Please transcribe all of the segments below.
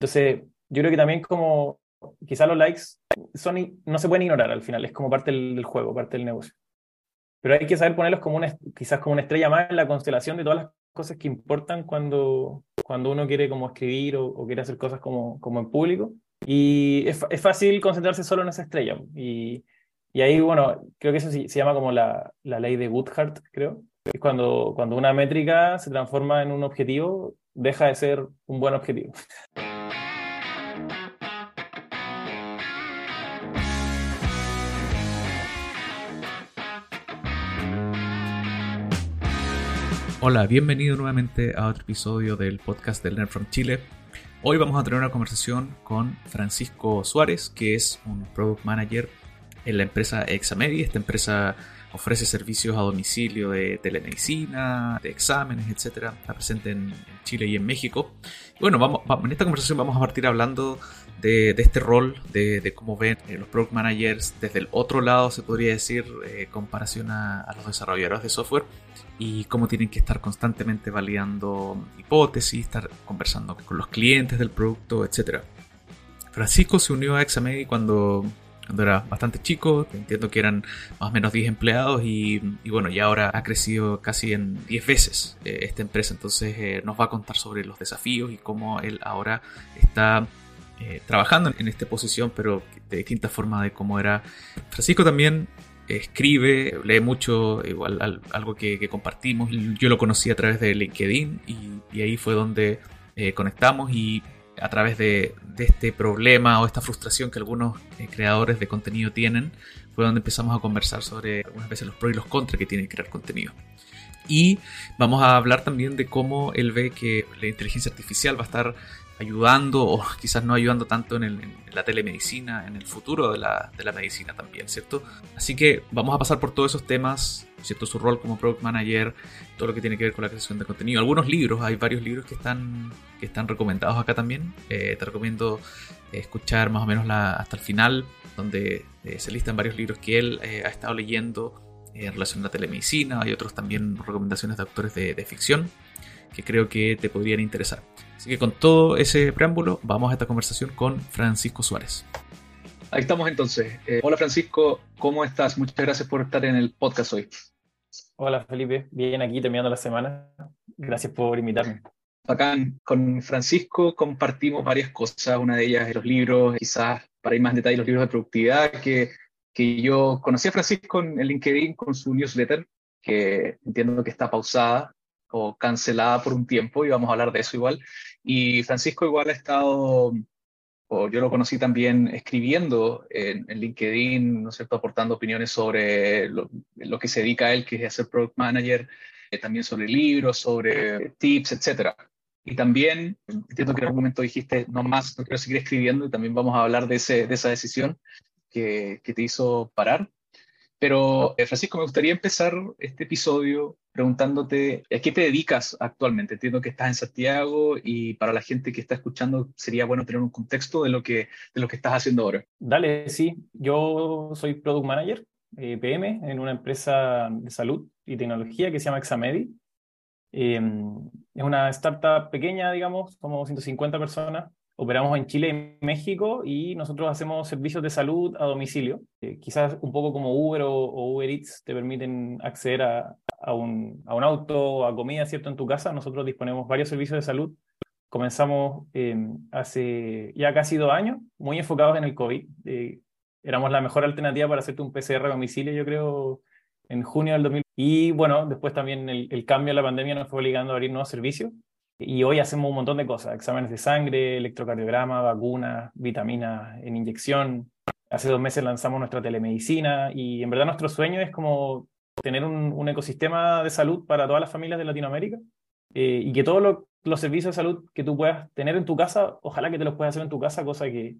Entonces, yo creo que también como quizás los likes son, no se pueden ignorar al final, es como parte del, juego, parte del negocio. Pero hay que saber ponerlos como una, quizás como una estrella más en la constelación de todas las cosas que importan cuando, cuando uno quiere como escribir o, quiere hacer cosas como, como en público. Y es, es, fácil concentrarse solo en esa estrella. Y, y ahí, bueno, creo que eso se, se llama como la, la, ley de Woodhart, creo. Es cuando, cuando una métrica se transforma en un objetivo, deja de ser un buen objetivo. Hola, bienvenido nuevamente a otro episodio del podcast del Learn from Chile. Hoy vamos a tener una conversación con Francisco Suárez, que es un Product Manager en la empresa Examedi. Esta empresa ofrece servicios a domicilio de telemedicina, de exámenes, etc. Está presente en Chile y en México. bueno, vamos, en esta conversación vamos a partir hablando de, este rol, de, cómo ven eh, los product managers desde el otro lado, se podría decir, eh, comparación a, los desarrolladores de software y cómo tienen que estar constantemente validando hipótesis, estar conversando con los clientes del producto, etc. Francisco se unió a Examedi cuando, cuando era bastante chico, entiendo que eran más o menos 10 empleados y, bueno, ya ahora ha crecido casi en 10 veces eh, esta empresa, entonces nos va a contar sobre los desafíos y cómo él ahora está eh, trabajando en esta posición, pero de distinta forma de cómo era. Francisco también escribe, lee mucho, igual algo que, compartimos. Yo lo conocí a través de LinkedIn y, ahí fue donde eh, conectamos y a través de, este problema o esta frustración que algunos eh, creadores de contenido tienen, fue donde empezamos a conversar sobre algunas veces los pros y los contras que tiene crear contenido. Y vamos a hablar también de cómo él ve que la inteligencia artificial va a estar ayudando o quizás no ayudando tanto en, la telemedicina, en el futuro de la, medicina también, ¿cierto? Así que vamos a pasar por todos esos temas, ¿cierto? Su rol como product manager, todo lo que tiene que ver con la creación de contenido. Algunos libros, hay varios libros que están, que están recomendados acá también. Eh, te recomiendo escuchar más o menos la, hasta el final, donde eh, se listan varios libros que él eh, ha estado leyendo en relación a la telemedicina. Hay otros también recomendaciones de autores de ficción que creo que te podrían interesar. Así que con todo ese preámbulo, vamos a esta conversación con Francisco Suárez. Ahí estamos entonces. Eh, hola Francisco, ¿cómo estás? Muchas gracias por estar en el podcast hoy. Hola Felipe, bien aquí terminando la semana. Gracias por invitarme. Acá con Francisco compartimos varias cosas, una de ellas es los libros, quizás para ir más en detalle los libros de productividad, que, que yo conocí a Francisco en LinkedIn con su newsletter, que entiendo que está pausada, o cancelada por un tiempo y vamos a hablar de eso igual. Y Francisco igual ha estado, o yo lo conocí también escribiendo en, LinkedIn, ¿no es cierto?, aportando opiniones sobre lo, que se dedica a él, que es hacer product manager, eh, también sobre libros, sobre tips, etcétera. Y también, entiendo que en algún momento dijiste, no más, no quiero seguir escribiendo, y también vamos a hablar de, ese, de esa decisión que, que te hizo parar. Pero, eh, Francisco, me gustaría empezar este episodio preguntándote a qué te dedicas actualmente. Entiendo que estás en Santiago y para la gente que está escuchando sería bueno tener un contexto de lo que, de lo que estás haciendo ahora. Dale, sí. Yo soy Product Manager, eh, PM, en una empresa de salud y tecnología que se llama Examedi. Em, es una startup pequeña, digamos, como 150 personas operamos en Chile y México y nosotros hacemos servicios de salud a domicilio. Eh, quizás un poco como Uber o, Uber Eats te permiten acceder a, un, a un auto o a comida, ¿cierto? En tu casa. Nosotros disponemos varios servicios de salud. Comenzamos em, hace ya casi dos años, muy enfocados en el COVID. Eh, éramos la mejor alternativa para hacerte un PCR a domicilio, yo creo, en junio del 2000. Y bueno, después también el, el cambio de la pandemia nos fue obligando a abrir nuevos servicios. Y hoy hacemos un montón de cosas, exámenes de sangre, electrocardiograma, vacunas, vitaminas en inyección. Hace dos meses lanzamos nuestra telemedicina y en verdad nuestro sueño es como tener un, ecosistema de salud para todas las familias de Latinoamérica eh, y que todos los servicios de salud que tú puedas tener en tu casa, ojalá que te los puedas hacer en tu casa, cosa que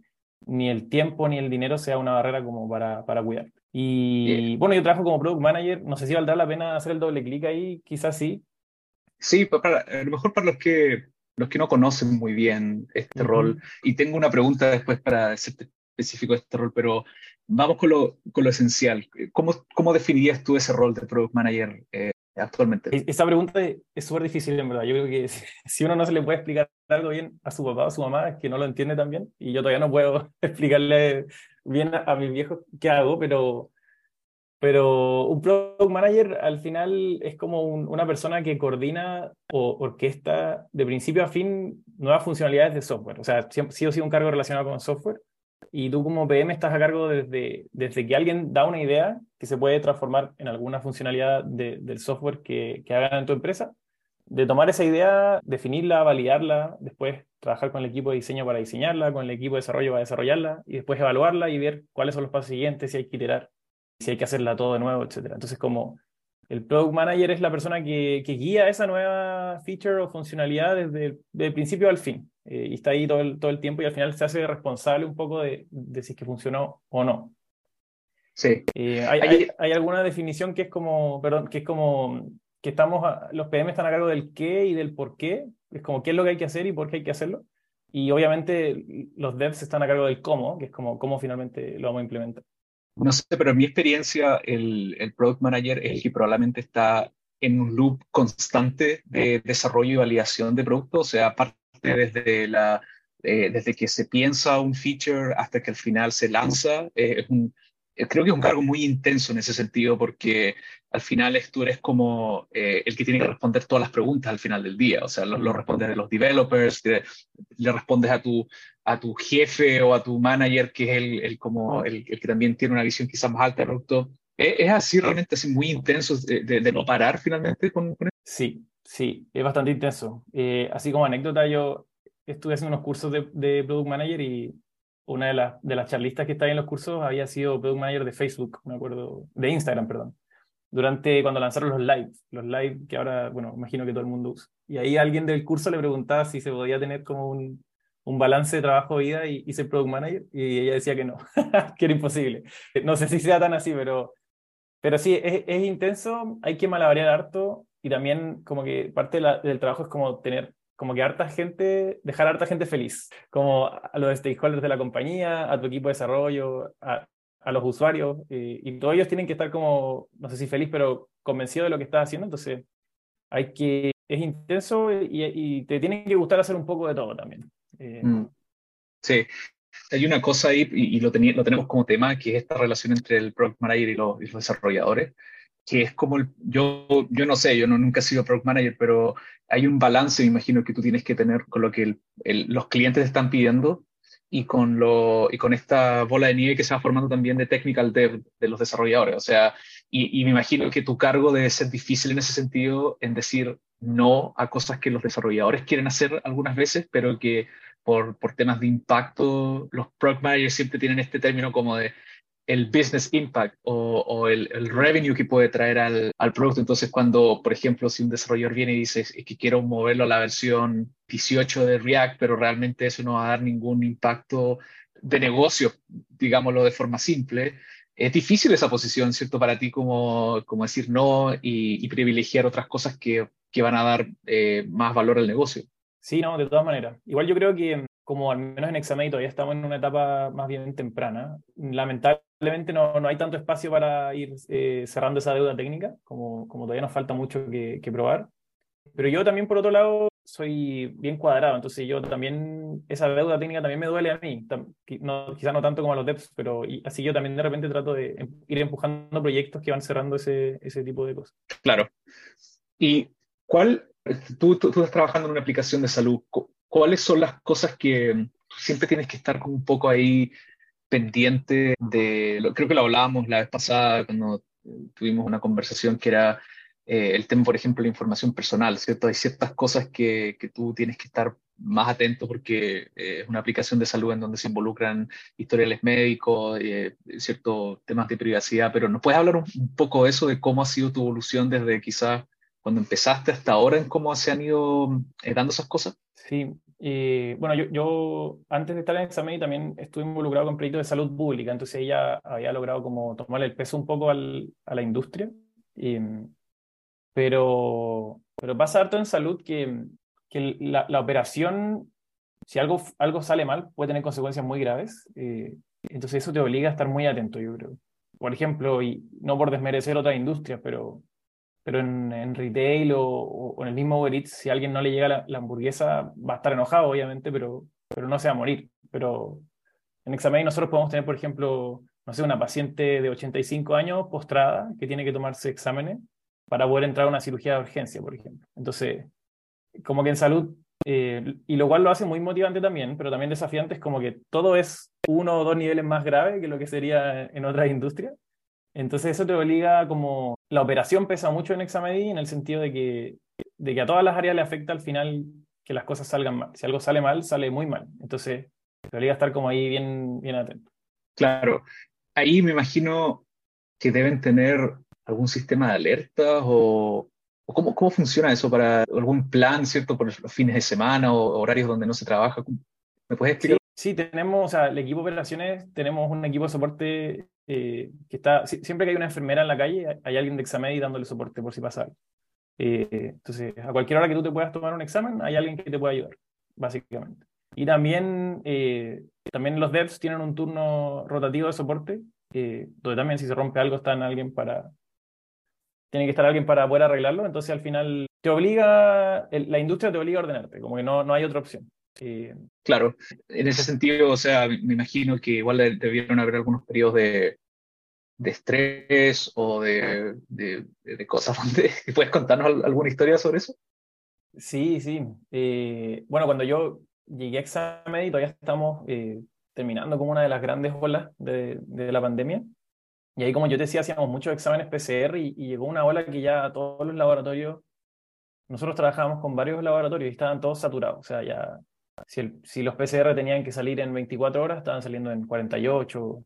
ni el tiempo ni el dinero sea una barrera como para, para cuidar. Y bueno, yo trabajo como product manager, no sé si valdrá la pena hacer el doble clic ahí, quizás sí, Sí, para, a lo mejor para los que, los que no conocen muy bien este rol, y tengo una pregunta después para ser específico de este rol, pero vamos con lo, con lo esencial. ¿Cómo, ¿Cómo, definirías tú ese rol de Product Manager eh, actualmente? Esa pregunta es súper difícil, en verdad. Yo creo que si uno no se le puede explicar algo bien a su papá o a su mamá, es que no lo entiende tan bien. Y yo todavía no puedo explicarle bien a, a mis viejos qué hago, pero, pero un product manager al final es como una persona que coordina o orquesta de principio a fin nuevas funcionalidades de software. O sea, sí o sí un cargo relacionado con software. Y tú como PM estás a cargo desde, desde que alguien da una idea que se puede transformar en alguna funcionalidad del software que, que hagan en tu empresa, de tomar esa idea, definirla, validarla, después trabajar con el equipo de diseño para diseñarla, con el equipo de desarrollo para desarrollarla, y después evaluarla y ver cuáles son los pasos siguientes, si hay que iterar si hay que hacerla todo de nuevo, etc. Entonces, como el product manager es la persona que, que guía esa nueva feature o funcionalidad desde el principio al fin. Eh, y está ahí todo el, todo el tiempo y al final se hace responsable un poco de, de si es que funcionó o no. Sí. Eh, hay, hay, hay, alguna definición que es como, perdón, que es como que estamos, los PM están a cargo del qué y del por qué, es como qué es lo que hay que hacer y por qué hay que hacerlo. Y obviamente los devs están a cargo del cómo, que es como cómo finalmente lo vamos a implementar. No sé, pero en mi experiencia, el, el product manager es el que probablemente está en un loop constante de desarrollo y validación de productos, o sea, aparte desde, la, eh, desde que se piensa un feature hasta que al final se lanza, eh, es un, creo que es un cargo muy intenso en ese sentido porque al final tú eres como eh, el que tiene que responder todas las preguntas al final del día. O sea, lo, respondes de los developers, le respondes a tu, a tu jefe o a tu manager, que es el, el como el, el, que también tiene una visión quizás más alta del producto. ¿Es, así realmente así muy intenso de, de, no parar finalmente con, con? Sí, sí, es bastante intenso. Eh, así como anécdota, yo estuve haciendo unos cursos de, de Product Manager y una de, las de las charlistas que estaba en los cursos había sido product manager de Facebook, me acuerdo, de Instagram, perdón, durante cuando lanzaron los live, los live que ahora, bueno, imagino que todo el mundo usa. Y ahí alguien del curso le preguntaba si se podía tener como un, un balance de trabajo-vida y, y, ser product manager, y ella decía que no, que era imposible. No sé si sea tan así, pero, pero sí, es, intenso, hay que malabarear harto, y también como que parte la, del trabajo es como tener como que harta gente, dejar a harta gente feliz, como a los stakeholders de la compañía, a tu equipo de desarrollo, a, a los usuarios, y, y, todos ellos tienen que estar como, no sé si feliz, pero convencido de lo que estás haciendo, entonces hay que, es intenso y, y te tiene que gustar hacer un poco de todo también. Eh, mm. Sí, hay una cosa ahí, y, y lo, lo, tenemos como tema, que es esta relación entre el product manager y y los desarrolladores, que es como, el, yo, yo no sé, yo no, nunca he sido product manager, pero hay un balance, me imagino, que tú tienes que tener con lo que el, el, los clientes están pidiendo y con, lo, y con esta bola de nieve que se va formando también de technical dev de los desarrolladores. O sea, y, y, me imagino que tu cargo debe ser difícil en ese sentido, en decir no a cosas que los desarrolladores quieren hacer algunas veces, pero que por, por temas de impacto, los product managers siempre tienen este término como de el business impact o, el, el, revenue que puede traer al, al, producto. Entonces, cuando, por ejemplo, si un desarrollador viene y dice que quiero moverlo a la versión 18 de React, pero realmente eso no va a dar ningún impacto de negocio, digámoslo de forma simple, es difícil esa posición, ¿cierto? Para ti como, como decir no y, y privilegiar otras cosas que, que van a dar eh, más valor al negocio. Sí, no, de todas maneras. Igual yo creo que como al menos en Examen todavía estamos en una etapa más bien temprana, lamentablemente no, no hay tanto espacio para ir eh, cerrando esa deuda técnica, como, como todavía nos falta mucho que, que, probar. Pero yo también, por otro lado, soy bien cuadrado, entonces yo también, esa deuda técnica también me duele a mí, no, quizás no tanto como a los devs, pero y, así yo también de repente trato de em, ir empujando proyectos que van cerrando ese, ese tipo de cosas. Claro. ¿Y cuál, tú, tú, tú estás trabajando en una aplicación de salud, ¿cuáles son las cosas que siempre tienes que estar como un poco ahí pendiente de, creo que lo hablábamos la vez pasada cuando tuvimos una conversación que era eh, el tema, por ejemplo, la información personal, ¿cierto? Hay ciertas cosas que, que tú tienes que estar más atento porque eh, es una aplicación de salud en donde se involucran historiales médicos, eh, ciertos temas de privacidad, pero ¿nos puedes hablar un, un poco de eso, de cómo ha sido tu evolución desde quizás cuando empezaste hasta ahora en cómo se han ido eh, dando esas cosas? Sí, y bueno, yo, yo antes de estar en Examen también estuve involucrado con proyectos de salud pública, entonces ella había logrado como tomarle el peso un poco al, a la industria, y, pero, pero pasa harto en salud que, que la, la, operación, si algo, algo sale mal, puede tener consecuencias muy graves, entonces eso te obliga a estar muy atento, yo creo. Por ejemplo, y no por desmerecer otras industrias, pero pero en, retail o, en el mismo Uber Eats, si a alguien no le llega la, hamburguesa, va a estar enojado, obviamente, pero, pero no se va a morir. Pero en Examen nosotros podemos tener, por ejemplo, no sé, una paciente de 85 años postrada que tiene que tomarse exámenes para poder entrar a una cirugía de urgencia, por ejemplo. Entonces, como que en salud, eh, y lo cual lo hace muy motivante también, pero también desafiante, es como que todo es uno o dos niveles más grave que lo que sería en otras industrias. Entonces eso te obliga como... La operación pesa mucho en Examedi en el sentido de que, de que a todas las áreas le afecta al final que las cosas salgan mal. Si algo sale mal, sale muy mal. Entonces te obliga a estar como ahí bien, bien atento. Claro. Ahí me imagino que deben tener algún sistema de alertas o, cómo, cómo, funciona eso para algún plan, ¿cierto? Por los fines de semana o horarios donde no se trabaja. ¿Me puedes explicar? Sí, tenemos, o sea, el equipo de operaciones, tenemos un equipo de soporte eh, que está, siempre que hay una enfermera en la calle, hay alguien de examen dándole soporte por si pasa algo. Eh, entonces, a cualquier hora que tú te puedas tomar un examen, hay alguien que te pueda ayudar, básicamente. Y también, eh, también los devs tienen un turno rotativo de soporte, donde también si se rompe algo está en alguien para... Tiene que estar alguien para poder arreglarlo, entonces al final te obliga, la industria te obliga a ordenarte, como que no, no hay otra opción. Claro, en ese sentido, o sea, me imagino que igual debieron haber algunos periodos de, de estrés o de, de, de cosas. ¿Puedes contarnos alguna historia sobre eso? Sí, sí. Eh, bueno, cuando yo llegué a Examen y todavía estamos eh, terminando como una de las grandes olas de, de, la pandemia. Y ahí, como yo te decía, hacíamos muchos exámenes PCR y, y llegó una ola que ya todos los laboratorios, nosotros trabajábamos con varios laboratorios y estaban todos saturados. O sea, ya si, los PCR tenían que salir en 24 horas, estaban saliendo en 48.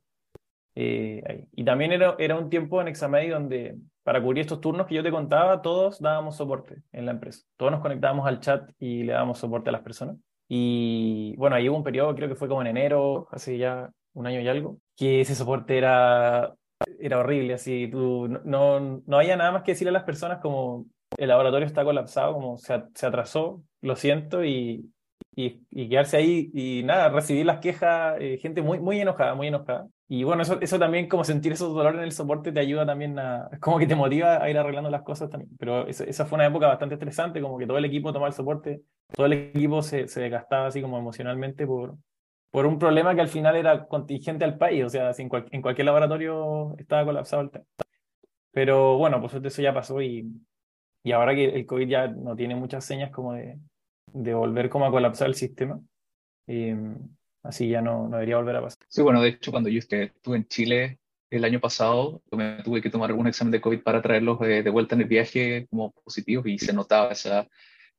Eh, y también era, era un tiempo en Examedi donde para cubrir estos turnos que yo te contaba, todos dábamos soporte en la empresa. Todos nos conectábamos al chat y le dábamos soporte a las personas. Y bueno, ahí hubo un periodo, creo que fue como en enero, hace ya un año y algo, que ese soporte era, era horrible. Así, tú, no, no había nada más que decirle a las personas como el laboratorio está colapsado, como se, se atrasó, lo siento, y, y, quedarse ahí y nada, recibir las quejas, eh, gente muy, muy enojada, muy enojada. Y bueno, eso, eso también, como sentir esos dolores en el soporte, te ayuda también a, como que te motiva a ir arreglando las cosas también. Pero esa fue una época bastante estresante, como que todo el equipo tomaba el soporte, todo el equipo se, se desgastaba así como emocionalmente por, por un problema que al final era contingente al país, o sea, en, en cualquier laboratorio estaba colapsado el tema. Pero bueno, pues eso ya pasó y, y ahora que el COVID ya no tiene muchas señas como de, de volver como a colapsar el sistema. Y, así ya no, no debería volver a pasar. Sí, bueno, de hecho, cuando yo estuve en Chile el año pasado, me tuve que tomar algún examen de COVID para traerlos de, vuelta en el viaje como positivos y se notaba esa,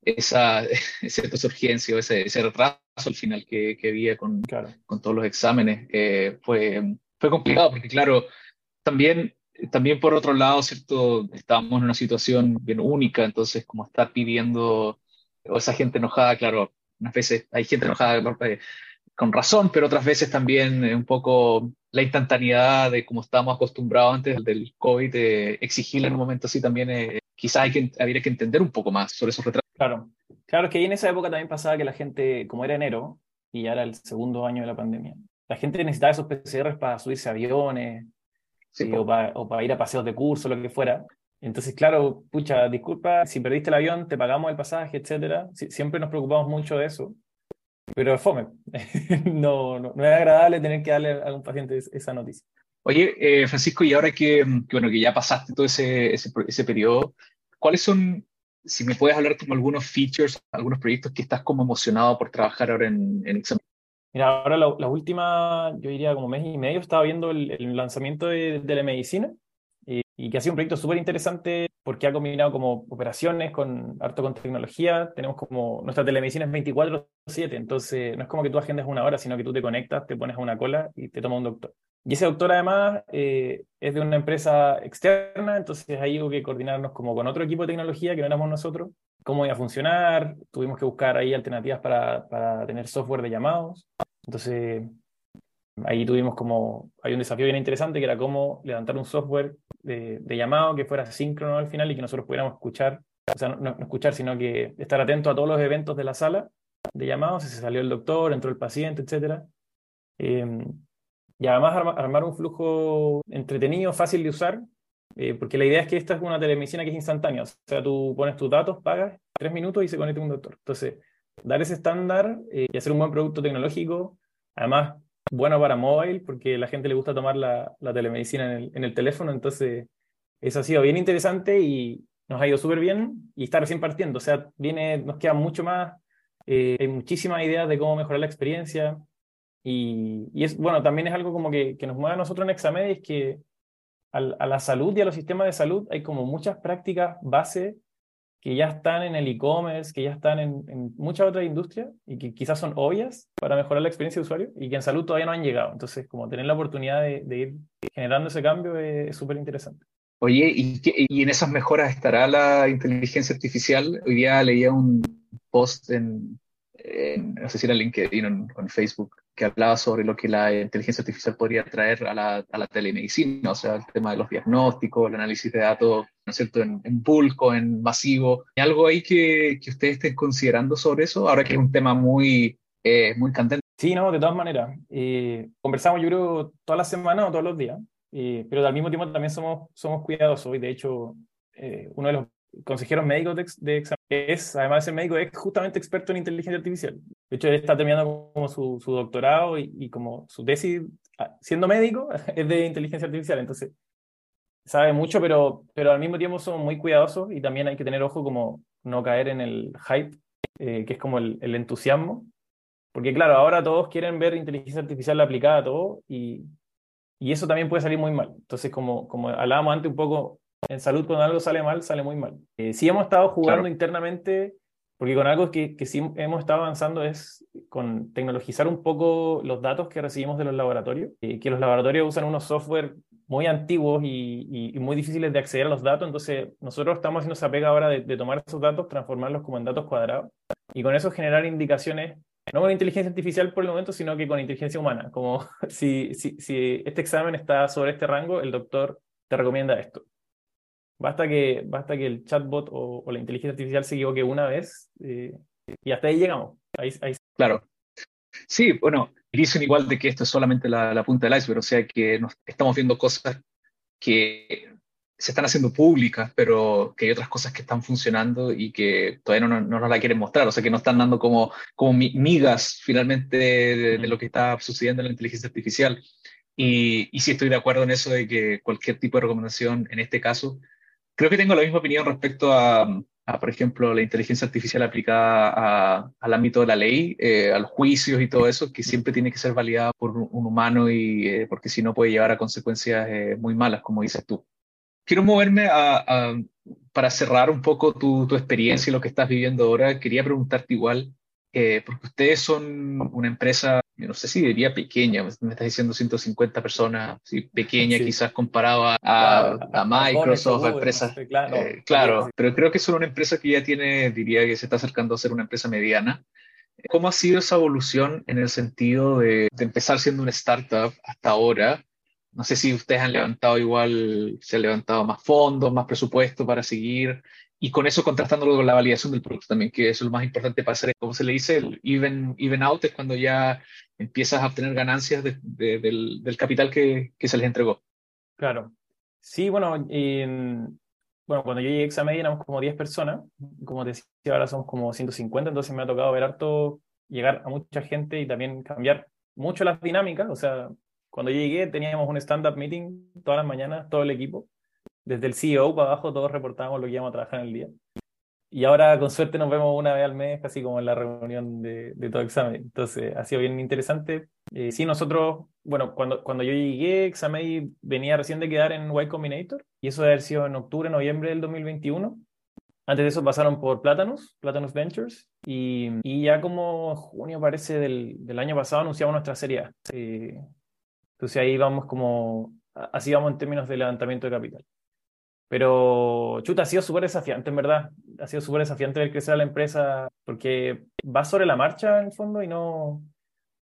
esa, esa urgencia o ese, ese retraso al final que, que había con, con todos los exámenes. Eh, fue, fue complicado porque, claro, también también por otro lado, ¿cierto? Estábamos en una situación bien única, entonces como estar pidiendo o esa gente enojada, claro, unas veces hay gente enojada eh, con razón, pero otras veces también un poco la instantaneidad de como estábamos acostumbrados antes del COVID, de exigirle en un momento así también, eh, quizás hay que, habría que entender un poco más sobre esos retrasos. Claro, claro, es que en esa época también pasaba que la gente, como era enero y ya era el segundo año de la pandemia, la gente necesitaba esos PCRs para subirse a aviones o, para, o, para, ir a paseos de curso, lo que fuera. Entonces, claro, pucha, disculpa, si perdiste el avión, te pagamos el pasaje, etcétera. siempre nos preocupamos mucho de eso. Pero es fome. no, no, es agradable tener que darle a un paciente esa noticia. Oye, eh, Francisco, y ahora que, bueno, que ya pasaste todo ese, ese, ese, periodo, ¿cuáles son, si me puedes hablar como algunos features, algunos proyectos que estás como emocionado por trabajar ahora en, en examen? Mira, ahora la, última, yo diría como mes y medio, estaba viendo el, el lanzamiento de, de la medicina y que ha sido un proyecto súper interesante porque ha combinado como operaciones con harto con tecnología. Tenemos como nuestra telemedicina es 24/7, entonces no es como que tú agendas una hora, sino que tú te conectas, te pones a una cola y te toma un doctor. Y ese doctor además eh, es de una empresa externa, entonces ahí hubo que coordinarnos como con otro equipo de tecnología que no éramos nosotros, cómo iba a funcionar, tuvimos que buscar ahí alternativas para, para tener software de llamados. Entonces ahí tuvimos como, hay un desafío bien interesante que era cómo levantar un software de, llamado que fuera síncrono al final y que nosotros pudiéramos escuchar, o sea, no, escuchar, sino que estar atento a todos los eventos de la sala de llamados, si se salió el doctor, entró el paciente, etc. Em, y además armar un flujo entretenido, fácil de usar, eh, porque la idea es que esta es una telemedicina que es instantánea, o sea, tú pones tus datos, pagas, tres minutos y se conecta un doctor. Entonces, dar ese estándar eh, y hacer un buen producto tecnológico, además bueno para mobile, porque a la gente le gusta tomar la, la telemedicina en el, en el, teléfono, entonces eso ha sido bien interesante y nos ha ido súper bien y está recién partiendo, o sea, viene, nos queda mucho más, eh, hay muchísimas ideas de cómo mejorar la experiencia y, y, es, bueno, también es algo como que, que nos mueve a nosotros en Examed, es que a la salud y a los sistemas de salud hay como muchas prácticas base que ya están en el e-commerce, que ya están en, muchas otras industrias y que quizás son obvias para mejorar la experiencia de usuario y que en salud todavía no han llegado. Entonces, como tener la oportunidad de, de ir generando ese cambio es súper interesante. Oye, ¿y, ¿y, en esas mejoras estará la inteligencia artificial? Hoy día leía un post en, en no sé si era LinkedIn o en Facebook, que hablaba sobre lo que la inteligencia artificial podría traer a la, a la telemedicina, o sea, el tema de los diagnósticos, el análisis de datos, ¿no es cierto?, en, en bulk en masivo. ¿Hay algo ahí que, que, ustedes estén considerando sobre eso? Ahora que es un tema muy, eh, muy candente. Sí, no, de todas maneras. Eh, conversamos, yo creo, todas las semanas o todos los días, eh, pero al mismo tiempo también somos, somos cuidadosos y de hecho, eh, uno de los consejeros médicos de, de examen es, además de ser médico, es justamente experto en inteligencia artificial. De hecho, él está terminando como su, su doctorado y, y, como su tesis, ah, siendo médico, es de inteligencia artificial. Entonces, sabe mucho, pero, pero al mismo tiempo somos muy cuidadosos y también hay que tener ojo como no caer en el hype, eh, que es como el, el, entusiasmo. Porque claro, ahora todos quieren ver inteligencia artificial aplicada a todo y, y eso también puede salir muy mal. Entonces, como, como hablábamos antes un poco, en salud cuando algo sale mal, sale muy mal. Eh, sí hemos estado jugando claro. internamente, porque con algo que, que sí hemos estado avanzando es con tecnologizar un poco los datos que recibimos de los laboratorios, eh, que los laboratorios usan unos software muy antiguos y, y, y, muy difíciles de acceder a los datos, entonces nosotros estamos haciendo esa pega ahora de, de tomar esos datos, transformarlos como en datos cuadrados y con eso generar indicaciones no con inteligencia artificial por el momento, sino que con inteligencia humana. Como si, si, si, este examen está sobre este rango, el doctor te recomienda esto. Basta que, basta que el chatbot o, o la inteligencia artificial se equivoque una vez eh, y hasta ahí llegamos. Ahí, ahí... Claro. Sí, bueno, dicen igual de que esto es solamente la, la punta del iceberg, o sea que nos, estamos viendo cosas que se están haciendo públicas, pero que hay otras cosas que están funcionando y que todavía no, no, no nos la quieren mostrar, o sea que no están dando como, como migas finalmente de, de, lo que está sucediendo en la inteligencia artificial. Y, y sí estoy de acuerdo en eso de que cualquier tipo de recomendación, en este caso, creo que tengo la misma opinión respecto a, a por ejemplo, la inteligencia artificial aplicada a, al ámbito de la ley, eh, a los juicios y todo eso, que siempre tiene que ser validada por un, humano y eh, porque si no puede llevar a consecuencias eh, muy malas, como dices tú. Quiero moverme a, a, para cerrar un poco tu, tu, experiencia y lo que estás viviendo ahora. Quería preguntarte igual, eh, porque ustedes son una empresa, yo no sé si diría pequeña, me estás diciendo 150 personas, ¿sí? pequeña sí. quizás comparado a, a, a Microsoft, a empresas. Claro, eh, claro pero creo que son una empresa que ya tiene, diría que se está acercando a ser una empresa mediana. ¿Cómo ha sido esa evolución en el sentido de, de empezar siendo una startup hasta ahora? No sé si ustedes han levantado igual, se han levantado más fondos, más presupuesto para seguir y con eso contrastándolo con la validación del producto también, que eso es lo más importante para hacer, como se le dice, el even, even out es cuando ya empiezas a obtener ganancias de, de, del, del, capital que, que, se les entregó. Claro. Sí, bueno, en, bueno cuando yo llegué a Examedia éramos como 10 personas, como te decía, ahora somos como 150, entonces me ha tocado ver harto, llegar a mucha gente y también cambiar mucho las dinámicas, o sea, cuando yo llegué teníamos un stand-up meeting todas las mañanas, todo el equipo. Desde el CEO para abajo todos reportábamos lo que íbamos a trabajar en el día. Y ahora con suerte nos vemos una vez al mes, casi como en la reunión de, de todo examen. Entonces ha sido bien interesante. Eh, sí, nosotros, bueno, cuando, cuando yo llegué, Examen venía recién de quedar en Y Combinator y eso debe haber sido en octubre, noviembre del 2021. Antes de eso pasaron por Platanus, Platanus Ventures, y, y ya como junio parece del, del, año pasado anunciamos nuestra serie A. Eh, entonces ahí vamos como, así vamos en términos de levantamiento de capital. Pero, chuta, ha sido súper desafiante, en verdad. Ha sido súper desafiante ver crecer a la empresa porque va sobre la marcha en el fondo y no,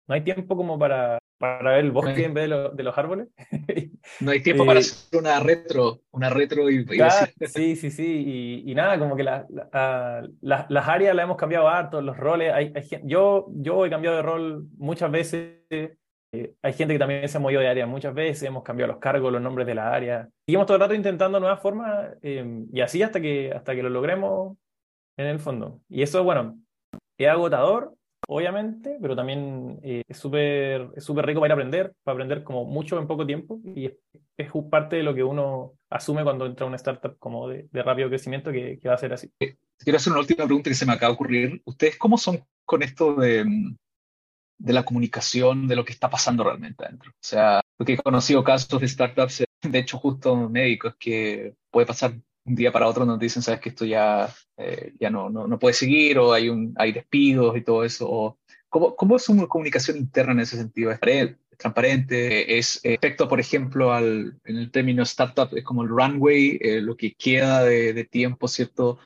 no hay tiempo como para, para ver el bosque en vez de, lo, de, los árboles. no hay tiempo eh, para hacer una retro, una retro y... Claro, sí, sí, sí. Y, y, nada, como que la, la, la, las áreas las hemos cambiado harto, los roles. Hay, hay, yo, yo he cambiado de rol muchas veces hay gente que también se ha movido de área muchas veces, hemos cambiado los cargos, los nombres de la área. Seguimos todo el rato intentando nuevas formas em, y así hasta que, hasta que lo logremos en el fondo. Y eso, bueno, es agotador, obviamente, pero también eh, es súper es súper rico para ir a aprender, para aprender como mucho en poco tiempo y es, es parte de lo que uno asume cuando entra a una startup como de, de rápido crecimiento que, que, va a ser así. Quiero hacer una última pregunta que se me acaba de ocurrir. ¿Ustedes cómo son con esto de, de la comunicación, de lo que está pasando realmente adentro? O sea, porque he conocido casos de startups, de hecho justo médicos, que puede pasar un día para otro nos dicen, sabes que esto ya, eh, ya no, no, no, puede seguir o hay, un, hay despidos y todo eso. O, ¿cómo, ¿Cómo es una comunicación interna en ese sentido? ¿Es transparente? ¿Es respecto, por ejemplo, al, en el término startup, es como el runway, eh, lo que queda de, de, tiempo, ¿cierto?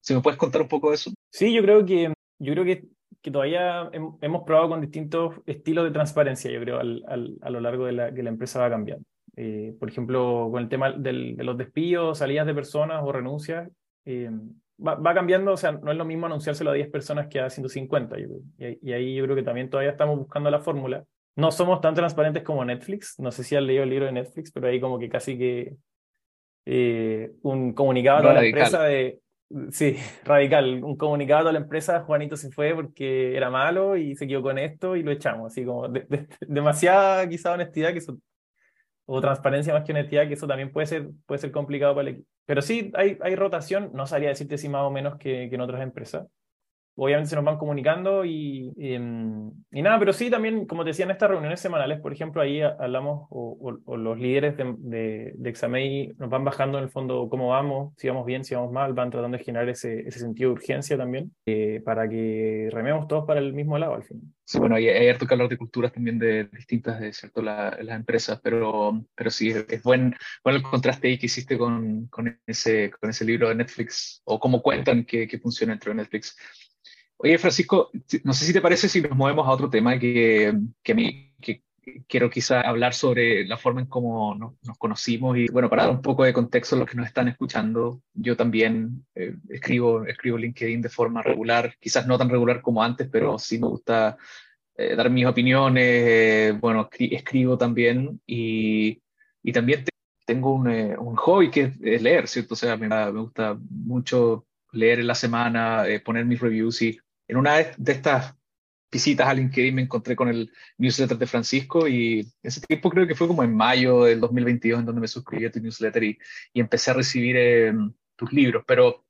¿Se me puedes contar un poco de eso? Sí, yo creo que, yo creo que, que todavía hemos probado con distintos estilos de transparencia, yo creo, al, al, a lo largo de la que la empresa va cambiando. Eh, por ejemplo, con el tema del, de los despidos, salidas de personas o renuncias, eh, va, va, cambiando, o sea, no es lo mismo anunciárselo a 10 personas que a 150. Yo, y, y, ahí yo creo que también todavía estamos buscando la fórmula. No somos tan transparentes como Netflix, no sé si han leído el libro de Netflix, pero ahí como que casi que eh, un comunicado no, a la empresa de... Sí, radical, un comunicado a la empresa, Juanito se fue porque era malo y se quedó con esto y lo echamos, así como de, de, demasiada quizá honestidad que o transparencia más que honestidad, que eso también puede ser, puede ser complicado para el equipo. Pero sí, hay, hay rotación, no sabría decirte si más o menos que, que en otras empresas obviamente se nos van comunicando y, y, y, nada, pero sí también, como te decía, en estas reuniones semanales, por ejemplo, ahí hablamos, o, o, o los líderes de, de, de Examei nos van bajando en el fondo cómo vamos, si vamos bien, si vamos mal, van tratando de generar ese, ese sentido de urgencia también, eh, para que rememos todos para el mismo lado al final. Sí, bueno, hay, hay harto que hablar de culturas también de distintas, de cierto, la, las empresas, pero, pero sí, es, buen, bueno el contraste ahí que hiciste con, con, ese, con ese libro de Netflix, o cómo cuentan que, que funciona dentro de Netflix. Oye, Francisco, no sé si te parece si nos movemos a otro tema que, que, me, que quiero quizá hablar sobre la forma en cómo nos, nos, conocimos y bueno, para dar un poco de contexto a los que nos están escuchando, yo también eh, escribo, escribo LinkedIn de forma regular, quizás no tan regular como antes, pero sí me gusta eh, dar mis opiniones, eh, bueno, escribo también y, y también te, tengo un, eh, un, hobby que es leer, ¿cierto? O sea, me, me gusta mucho leer en la semana, poner mis reviews y en una de estas visitas a LinkedIn me encontré con el newsletter de Francisco y ese tiempo creo que fue como en mayo del 2022 en donde me suscribí a tu newsletter y, y empecé a recibir eh, tus libros, pero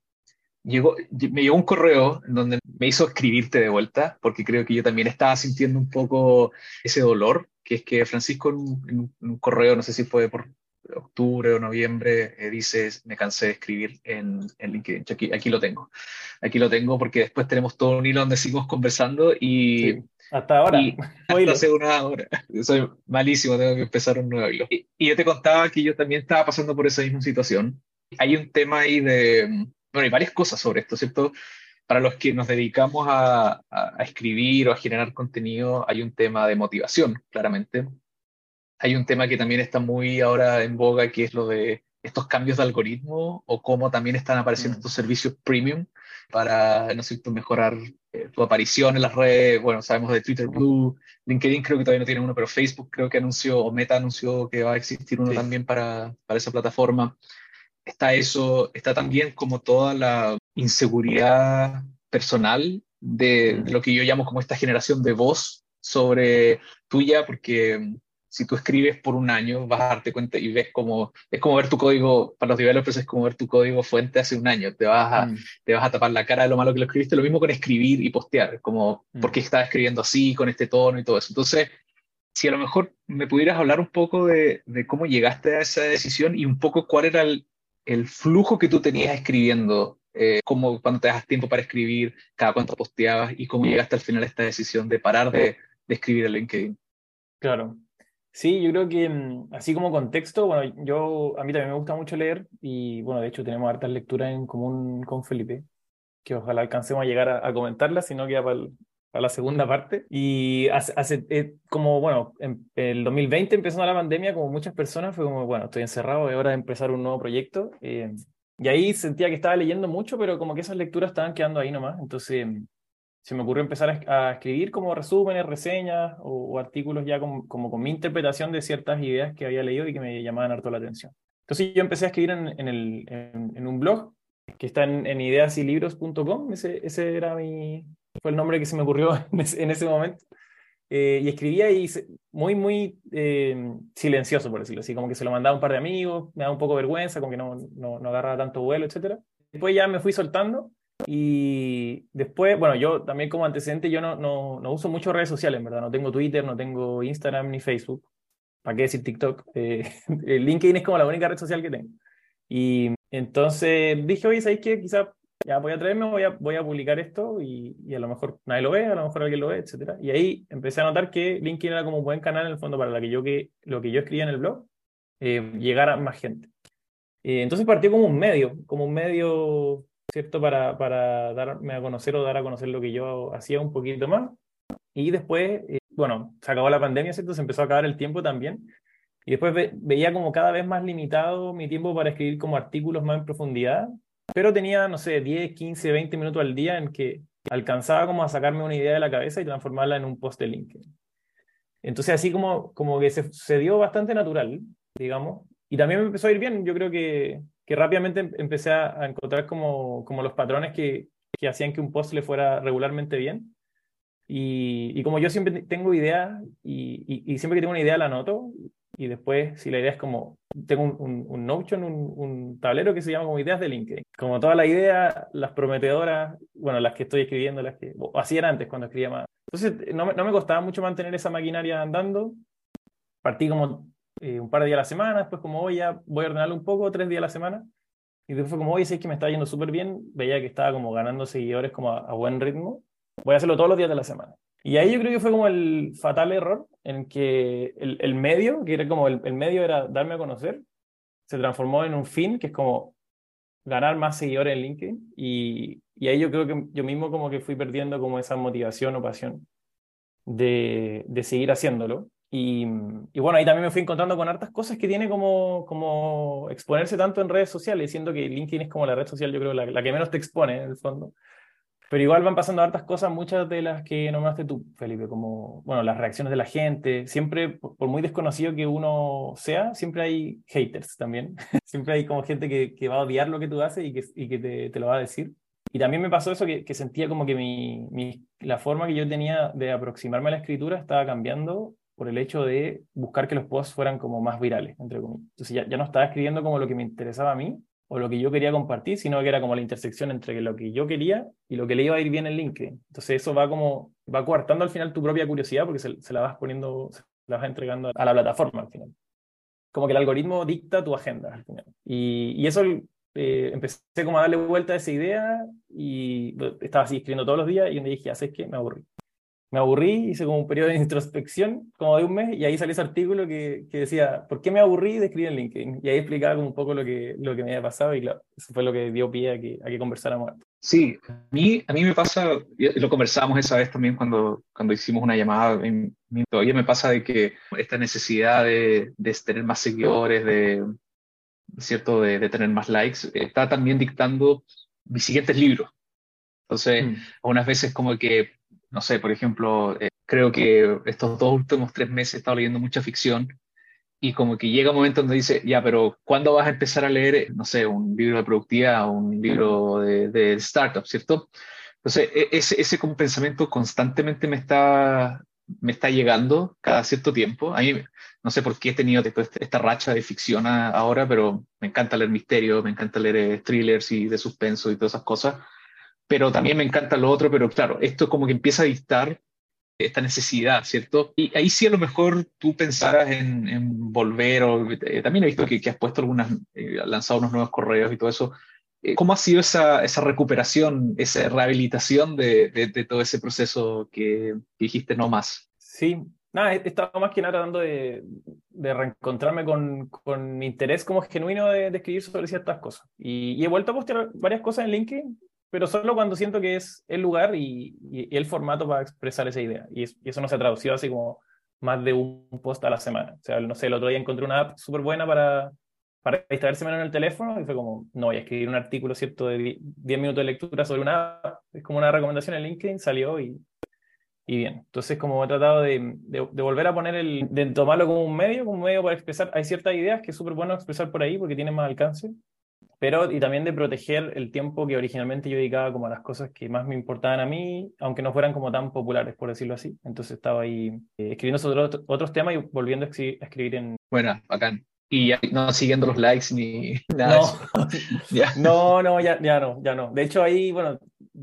llegó, me llegó un correo en donde me hizo escribirte de vuelta porque creo que yo también estaba sintiendo un poco ese dolor, que es que Francisco en un correo, no sé si fue por octubre o noviembre, eh, dices, me cansé de escribir en, en LinkedIn. Aquí, aquí, lo tengo. Aquí lo tengo porque después tenemos todo un hilo donde seguimos conversando y... Sí, hasta ahora. Y hasta hace una hora. Soy malísimo, tengo que empezar un nuevo hilo. Y, y, yo te contaba que yo también estaba pasando por esa misma situación. Hay un tema ahí de... Bueno, hay varias cosas sobre esto, ¿cierto? Para los que nos dedicamos a, a, a escribir o a generar contenido, hay un tema de motivación, claramente hay un tema que también está muy ahora en boga, que es lo de estos cambios de algoritmo o cómo también están apareciendo mm. estos servicios premium para, no sé, mejorar eh, tu aparición en las redes. Bueno, sabemos de Twitter Blue, LinkedIn creo que todavía no tiene uno, pero Facebook creo que anunció, o Meta anunció que va a existir uno sí. también para, para esa plataforma. Está eso, está también como toda la inseguridad personal de, de lo que yo llamo como esta generación de voz sobre tuya, porque si tú escribes por un año, vas a darte cuenta y ves como, es como ver tu código, para los developers es como ver tu código fuente hace un año, te vas a, mm. te vas a tapar la cara de lo malo que lo escribiste, lo mismo con escribir y postear, como, mm. ¿por qué estás escribiendo así, con este tono y todo eso? Entonces, si a lo mejor me pudieras hablar un poco de, de cómo llegaste a esa decisión y un poco cuál era el, el flujo que tú tenías escribiendo, eh, cómo cuando te das tiempo para escribir, cada cuánto posteabas y cómo llegaste al final a esta decisión de parar de, de escribir en LinkedIn. Claro, Sí, yo creo que mm, así como contexto, bueno, yo a mí también me gusta mucho leer y bueno, de hecho tenemos hartas lecturas en común con Felipe, que ojalá alcancemos a llegar a, a comentarlas, si no queda para, para, la segunda parte. Y hace, hace eh, como, bueno, en el 2020 empezando la pandemia, como muchas personas, fue como, bueno, estoy encerrado, es hora de empezar un nuevo proyecto. Eh, y ahí sentía que estaba leyendo mucho, pero como que esas lecturas estaban quedando ahí nomás. Entonces se me ocurrió empezar a, escribir como resúmenes, reseñas o, artículos ya como, con mi interpretación de ciertas ideas que había leído y que me llamaban harto la atención. Entonces yo empecé a escribir en, el, en, un blog que está en, en ideasilibros.com, ese, ese era mi, fue el nombre que se me ocurrió en ese, momento. Eh, y escribía y muy, muy eh, silencioso, por decirlo así, como que se lo mandaba un par de amigos, me daba un poco vergüenza, como que no, no, no agarraba tanto vuelo, etc. Después ya me fui soltando y después, bueno, yo también como antecedente, yo no, no, no uso mucho redes sociales, verdad, no tengo Twitter, no tengo Instagram ni Facebook, ¿para qué decir TikTok? Eh, LinkedIn es como la única red social que tengo. Y entonces dije, oye, ¿sabéis qué? Quizá ya voy a traerme, voy a, voy a publicar esto y, y, a lo mejor nadie lo ve, a lo mejor alguien lo ve, etc. Y ahí empecé a notar que LinkedIn era como un buen canal en el fondo para que yo, que, lo que yo escribía en el blog, eh, llegara más gente. Eh, entonces partió como un medio, como un medio, ¿cierto? Para, para darme a conocer o dar a conocer lo que yo hacía un poquito más. Y después, eh, bueno, se acabó la pandemia, ¿cierto? Se empezó a acabar el tiempo también. Y después veía como cada vez más limitado mi tiempo para escribir como artículos más en profundidad pero tenía, no sé, 10, 15, 20 minutos al día en que alcanzaba como a sacarme una idea de la cabeza y transformarla en un post de LinkedIn. Entonces así como, como que se, se dio bastante natural, digamos, y también me empezó a ir bien. Yo creo que, que rápidamente em, empecé a, encontrar como, como los patrones que, que hacían que un post le fuera regularmente bien. Y, y como yo siempre tengo ideas y, y, siempre que tengo una idea la anoto y después si la idea es como tengo un, un, Notion, un, tablero que se llama como ideas de LinkedIn. Como todas las ideas, las prometedoras, bueno, las que estoy escribiendo, las que era antes cuando escribía más. Entonces, no no me costaba mucho mantener esa maquinaria andando. Partí como eh, un par de días a la semana, después como, hoy ya voy a ordenarlo un poco, tres días a la semana. Y después como, oye, sé que me está yendo súper bien, veía que estaba como ganando seguidores como a, a buen ritmo. Voy a hacerlo todos los días de la semana. Y ahí yo creo que fue como el fatal error en que el, el medio, que era como el, el, medio era darme a conocer, se transformó en un fin, que es como ganar más seguidores en LinkedIn. Y, y ahí yo creo que yo mismo como que fui perdiendo como esa motivación o pasión de, de seguir haciéndolo. Y, y, bueno, ahí también me fui encontrando con hartas cosas que tiene como, como exponerse tanto en redes sociales, siendo que LinkedIn es como la red social, yo creo, la, la que menos te expone en el fondo. Pero igual van pasando hartas cosas, muchas de las que nombraste tú, Felipe, como, bueno, las reacciones de la gente. Siempre, por muy desconocido que uno sea, siempre hay haters también. siempre hay como gente que, que, va a odiar lo que tú haces y que, y que te, te, lo va a decir. Y también me pasó eso, que, que sentía como que mi, mi, la forma que yo tenía de aproximarme a la escritura estaba cambiando por el hecho de buscar que los posts fueran como más virales, entre comillas. Entonces ya, ya no estaba escribiendo como lo que me interesaba a mí, o lo que yo quería compartir, sino que era como la intersección entre lo que yo quería y lo que le iba a ir bien en LinkedIn. Entonces eso va como, va coartando al final tu propia curiosidad porque se, la vas poniendo, se la vas entregando a la plataforma al final. Como que el algoritmo dicta tu agenda al final. Y, y eso eh, empecé como a darle vuelta a esa idea y estaba así escribiendo todos los días y un día dije, ¿haces qué? Me aburrí me aburrí, hice como un periodo de introspección, como de un mes, y ahí salió ese artículo que, que, decía, ¿por qué me aburrí de escribir en LinkedIn? Y ahí explicaba como un poco lo que, lo que me había pasado, y claro, eso fue lo que dio pie a que, a que conversáramos. Sí, a mí, a mí me pasa, lo conversábamos esa vez también cuando, cuando hicimos una llamada, todavía me pasa de que esta necesidad de, de tener más seguidores, de, ¿cierto? De, de tener más likes, está también dictando mis siguientes libros. Entonces, mm. algunas veces como que no sé, por ejemplo, eh, creo que estos dos últimos tres meses he estado leyendo mucha ficción y como que llega un momento donde dice, ya, pero ¿cuándo vas a empezar a leer, no sé, un libro de productividad o un libro de, de startup, ¿cierto? Entonces, e, ese, ese como pensamiento constantemente me está, me está llegando cada cierto tiempo. A mí, no sé por qué he tenido esta racha de ficción ahora, pero me encanta leer misterio, me encanta leer eh, thrillers y de suspenso y todas esas cosas pero también me encanta lo otro, pero claro, esto como que empieza a dictar esta necesidad, ¿cierto? Y ahí sí a lo mejor tú pensaras en, volver, o eh, también he visto que, has puesto algunas, eh, lanzado unos nuevos correos y todo eso. Eh, ¿Cómo ha sido esa, esa recuperación, esa rehabilitación de, de, todo ese proceso que, dijiste no más? Sí, nada, he estado más que nada tratando de, de reencontrarme con, con, mi interés como genuino de, escribir sobre ciertas cosas. Y, y, he vuelto a postear varias cosas en LinkedIn, pero solo cuando siento que es el lugar y, el formato para expresar esa idea. Y, eso no se ha traducido así como más de un post a la semana. O sea, no sé, el otro día encontré una app súper buena para, para distraerse menos en el teléfono y fue como, no voy a escribir un artículo, ¿cierto? De 10 minutos de lectura sobre una es como una recomendación en LinkedIn, salió y, y bien. Entonces, como he tratado de, de, volver a poner el, de tomarlo como un medio, como un medio para expresar, hay ciertas ideas que es súper bueno expresar por ahí porque tienen más alcance, pero y también de proteger el tiempo que originalmente yo dedicaba como a las cosas que más me importaban a mí, aunque no fueran como tan populares, por decirlo así. Entonces estaba ahí eh, escribiendo sobre otros, otros temas y volviendo a escribir, a escribir en... Bueno, bacán y ya no siguiendo los likes ni nada. No, no, no, ya, ya no, ya no. De hecho, ahí, bueno,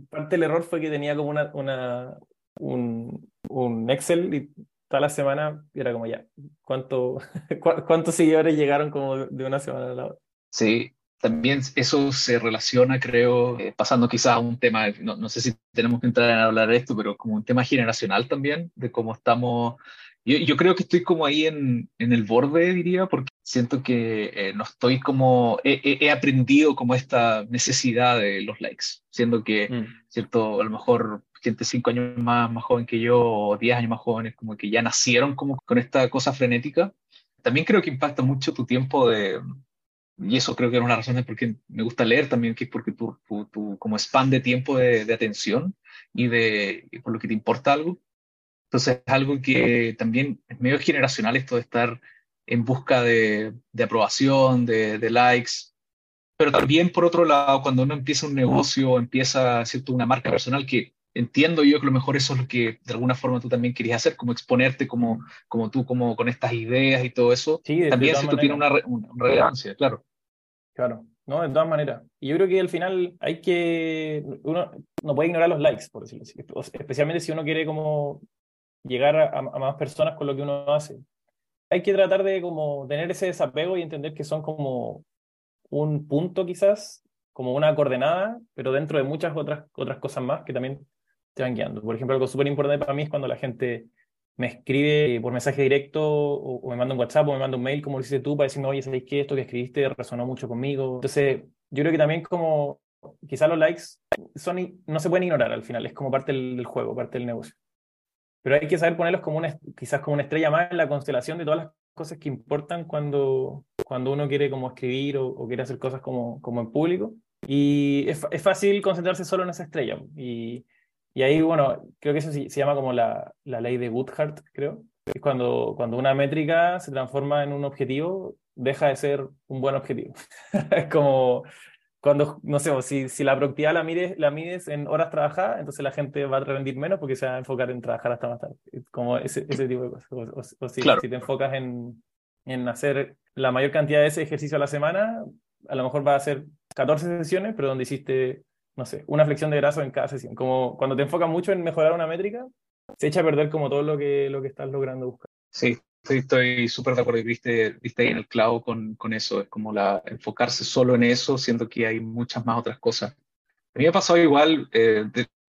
parte del error fue que tenía como una, una un, un Excel y toda la semana era como ya, ¿cuánto, ¿cuántos seguidores llegaron como de una semana a la otra? Sí, también eso se relaciona, creo, eh, pasando quizás a un tema, no, no, sé si tenemos que entrar en hablar de esto, pero como un tema generacional también, de cómo estamos yo, yo, creo que estoy como ahí en, en, el borde, diría, porque siento que eh, no estoy como, he, he, aprendido como esta necesidad de los likes, siendo que, mm. cierto, a lo mejor gente cinco años más, más joven que yo o diez años más jóvenes, como que ya nacieron como con esta cosa frenética. También creo que impacta mucho tu tiempo de, y eso creo que era una razón de por qué me gusta leer también, que es porque tu, tu, tu como span de tiempo de, de atención y de por lo que te importa algo entonces es algo que también es medio generacional esto de estar en busca de, de aprobación, de, de, likes, pero también por otro lado, cuando uno empieza un negocio, empieza ¿cierto? una marca personal, que entiendo yo que lo mejor eso es lo que de alguna forma tú también querías hacer, como exponerte como, como tú, como con estas ideas y todo eso, sí, también si tú tienes una, una, relevancia, claro. Claro, no, de todas maneras. Y yo creo que al final hay que, uno no puede ignorar los likes, por decirlo así, especialmente si uno quiere como llegar a, más personas con lo que uno hace. Hay que tratar de como tener ese desapego y entender que son como un punto quizás, como una coordenada, pero dentro de muchas otras, otras cosas más que también guiando. Por ejemplo, algo súper importante para mí es cuando la gente me escribe por mensaje directo o, me manda un WhatsApp o me manda un mail, como lo hiciste tú, para decirme, oye, ¿sabéis que esto que escribiste resonó mucho conmigo? Entonces, yo creo que también como quizás los likes son, no se pueden ignorar al final, es como parte del juego, parte del negocio pero hay que saber ponerlos como una, quizás como una estrella más en la constelación de todas las cosas que importan cuando, cuando uno quiere como escribir o, quiere hacer cosas como, como en público. Y es, es, fácil concentrarse solo en esa estrella. Y, y ahí, bueno, creo que eso se, se llama como la, la ley de Woodhart, creo. Es cuando, cuando una métrica se transforma en un objetivo, deja de ser un buen objetivo. es como cuando, no sé, si, si la productividad la mides, la mides en horas trabajadas, entonces la gente va a rendir menos porque se va a enfocar en trabajar hasta más tarde. Como ese, ese tipo de cosas. O, si, si, te enfocas en, en hacer la mayor cantidad de ese ejercicio a la semana, a lo mejor va a ser 14 sesiones, pero donde hiciste, no sé, una flexión de brazo en cada sesión. Como cuando te enfocas mucho en mejorar una métrica, se echa a perder como todo lo que, lo que estás logrando buscar. Sí, estoy súper de acuerdo y viste, viste ahí en el clavo con, con, eso, es como la, enfocarse solo en eso, siendo que hay muchas más otras cosas. A mí me ha pasado igual, eh,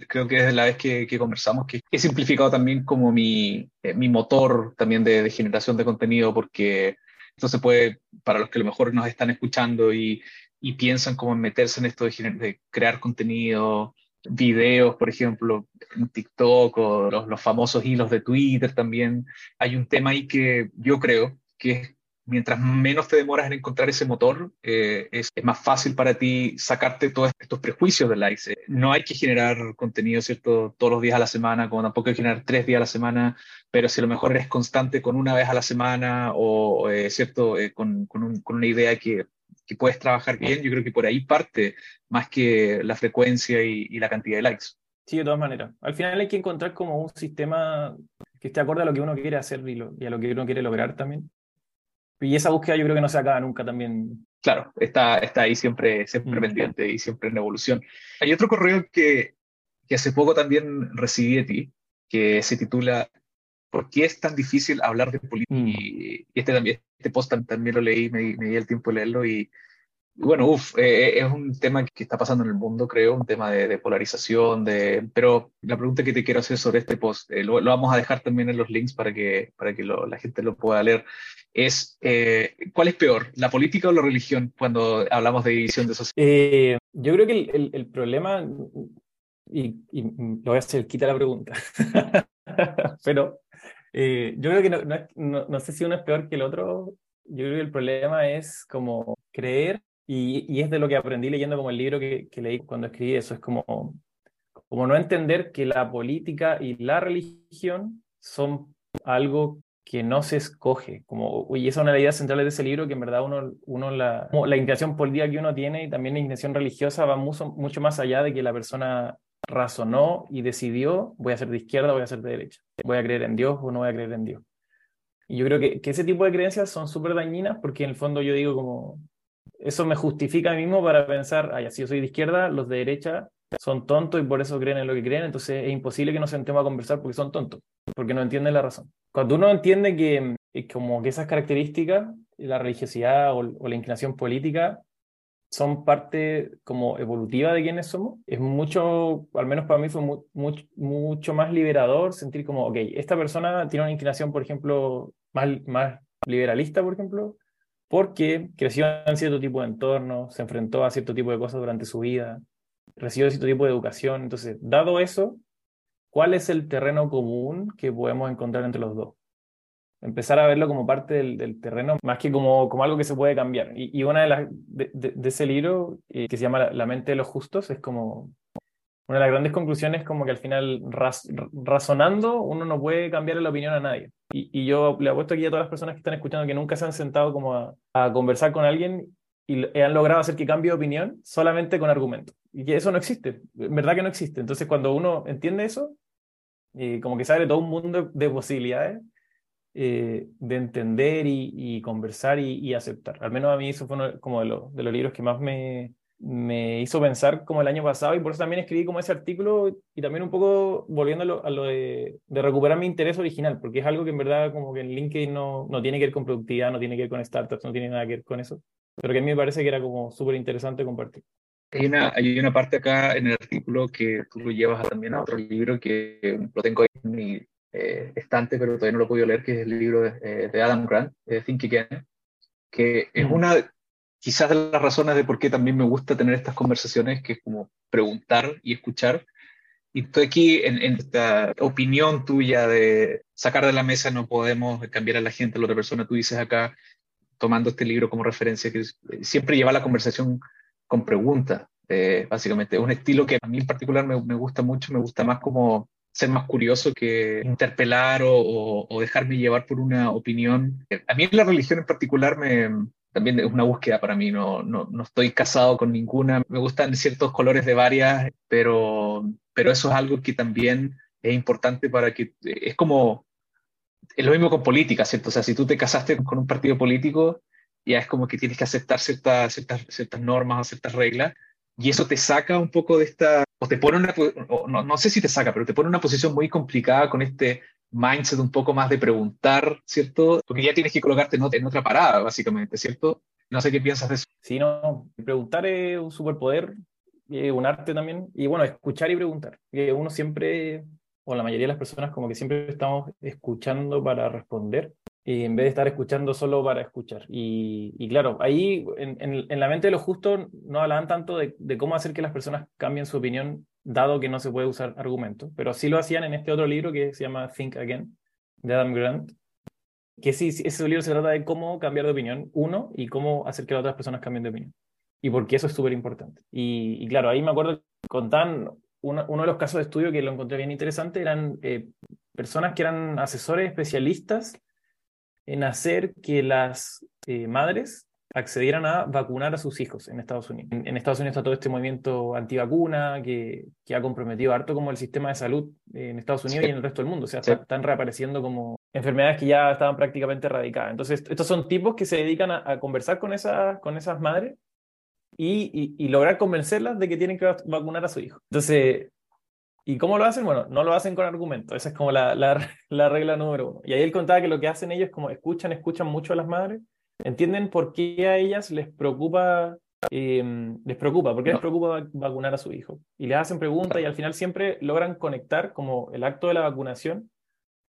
creo que desde la vez que, que, conversamos, que he simplificado también como mi, eh, mi motor también de, de, generación de contenido, porque esto se puede, para los que a lo mejor nos están escuchando y, y piensan cómo meterse en esto de, crear contenido, videos, por ejemplo, en TikTok o los, los, famosos hilos de Twitter también. Hay un tema ahí que yo creo que mientras menos te demoras en encontrar ese motor, eh, es, es, más fácil para ti sacarte todos estos prejuicios de likes. No hay que generar contenido, ¿cierto? Todos los días a la semana, como tampoco hay que generar tres días a la semana, pero si a lo mejor eres constante con una vez a la semana o, eh, ¿cierto? Eh, con, con, un, con una idea que que puedes trabajar bien, yo creo que por ahí parte más que la frecuencia y, la cantidad de likes. Sí, de todas maneras. Al final hay que encontrar como un sistema que esté acorde a lo que uno quiere hacer y, a lo que uno quiere lograr también. Y esa búsqueda yo creo que no se acaba nunca también. Claro, está, está ahí siempre, siempre mm. pendiente y siempre en evolución. Hay otro correo que, que hace poco también recibí de ti, que se titula ¿Por qué es tan difícil hablar de política? Mm. Y este, también, este post también lo leí, me, me di el tiempo de leerlo y, bueno, uff, eh, es un tema que está pasando en el mundo, creo, un tema de, polarización, de, pero la pregunta que te quiero hacer sobre este post, eh, lo, vamos a dejar también en los links para que, para que la gente lo pueda leer, es, eh, ¿cuál es peor, la política o la religión cuando hablamos de división de sociedad? yo creo que el, el, problema, y, y, lo voy a hacer, quita la pregunta, pero yo creo que no, no, no sé si uno es peor que el otro, yo creo que el problema es como creer, y, y, es de lo que aprendí leyendo como el libro que, que leí cuando escribí eso, es como, como no entender que la política y la religión son algo que no se escoge. Como, y esa es una de las ideas centrales de ese libro, que en verdad uno, uno la, la inclinación política que uno tiene y también la inclinación religiosa va mucho, mucho más allá de que la persona razonó y decidió, voy a ser de izquierda, voy a ser de derecha, voy a creer en Dios o no voy a creer en Dios. Y yo creo que, ese tipo de creencias son súper dañinas porque en el fondo yo digo como, eso me justifica a mí mismo para pensar, ay, si yo soy de izquierda, los de derecha son tontos y por eso creen en lo que creen, entonces es imposible que nos sentemos a conversar porque son tontos, porque no entienden la razón. Cuando uno entiende que, como que esas características, la religiosidad o, la inclinación política, son parte como evolutiva de quienes somos, es mucho, al menos para mí fue mucho más liberador sentir como, ok, esta persona tiene una inclinación, por ejemplo, más, más liberalista, por ejemplo, porque creció en cierto tipo de entorno, se enfrentó a cierto tipo de cosas durante su vida, recibió cierto tipo de educación. Entonces, dado eso, ¿cuál es el terreno común que podemos encontrar entre los dos? Empezar a verlo como parte del, terreno, más que como, como algo que se puede cambiar. Y, una de las de, ese libro, eh, que se llama La mente de los justos, es como una de las grandes conclusiones como que al final razonando uno no puede cambiar la opinión a nadie. Y, y, yo le apuesto aquí a todas las personas que están escuchando que nunca se han sentado como a, a conversar con alguien y han logrado hacer que cambie de opinión solamente con argumentos. Y que eso no existe, en verdad que no existe. Entonces cuando uno entiende eso, eh, como que sale todo un mundo de posibilidades eh, de entender y, y conversar y, y, aceptar. Al menos a mí eso fue uno como de, de los libros que más me, me hizo pensar como el año pasado y por eso también escribí como ese artículo y también un poco volviendo a lo, de, de, recuperar mi interés original, porque es algo que en verdad como que en LinkedIn no, no tiene que ver con productividad, no tiene que ver con startups, no tiene nada que ver con eso, pero que a mí me parece que era como súper interesante compartir. Hay una, hay una parte acá en el artículo que tú lo llevas también a otro libro que lo tengo ahí en mi eh, estante, pero todavía no lo he podido leer, que es el libro de, eh, de Adam Grant, Think Again, que es mm. una quizás de las razones de por qué también me gusta tener estas conversaciones, que es como preguntar y escuchar. Y estoy aquí en, esta opinión tuya de sacar de la mesa no podemos cambiar a la gente, a la otra persona. Tú dices acá, tomando este libro como referencia, que siempre lleva la conversación con preguntas, eh, básicamente. Es un estilo que a mí en particular me, me, gusta mucho, me gusta más como ser más curioso que interpelar o, o, dejarme llevar por una opinión. A mí la religión en particular me, también es una búsqueda para mí, no, no, no, estoy casado con ninguna, me gustan ciertos colores de varias, pero, pero eso es algo que también es importante para que, es como, es lo mismo con política, ¿cierto? O sea, si tú te casaste con un partido político, ya es como que tienes que aceptar ciertas, ciertas, ciertas normas o ciertas reglas, y eso te saca un poco de esta, o te pone una, no, no sé si te saca, pero te pone una posición muy complicada con este mindset un poco más de preguntar, ¿cierto? Porque ya tienes que colocarte en otra, parada, básicamente, ¿cierto? No sé qué piensas de eso. Sí, no, preguntar es un superpoder, es un arte también, y bueno, escuchar y preguntar. Uno siempre, o la mayoría de las personas, como que siempre estamos escuchando para responder, y en vez de estar escuchando solo para escuchar. Y, y claro, ahí en, en, la mente de los justos no hablaban tanto de, de, cómo hacer que las personas cambien su opinión, dado que no se puede usar argumentos, pero sí lo hacían en este otro libro que se llama Think Again, de Adam Grant, que sí, ese libro se trata de cómo cambiar de opinión, uno, y cómo hacer que las otras personas cambien de opinión. Y porque eso es súper importante. Y, y, claro, ahí me acuerdo con tan uno, uno, de los casos de estudio que lo encontré bien interesante eran eh, personas que eran asesores especialistas en hacer que las eh, madres accedieran a vacunar a sus hijos en Estados Unidos. En, Estados Unidos está todo este movimiento antivacuna que, que ha comprometido harto como el sistema de salud en Estados Unidos y en el resto del mundo. O sea, están reapareciendo como enfermedades que ya estaban prácticamente erradicadas. Entonces, estos son tipos que se dedican a, a conversar con esas, con esas madres y, y, y, lograr convencerlas de que tienen que vacunar a su hijo. Entonces, ¿Y cómo lo hacen? Bueno, no lo hacen con argumentos, esa es como la, la, la, regla número uno. Y ahí él contaba que lo que hacen ellos es como escuchan, escuchan mucho a las madres, entienden por qué a ellas les preocupa, eh, les preocupa, por qué les preocupa vacunar a su hijo. Y les hacen preguntas y al final siempre logran conectar como el acto de la vacunación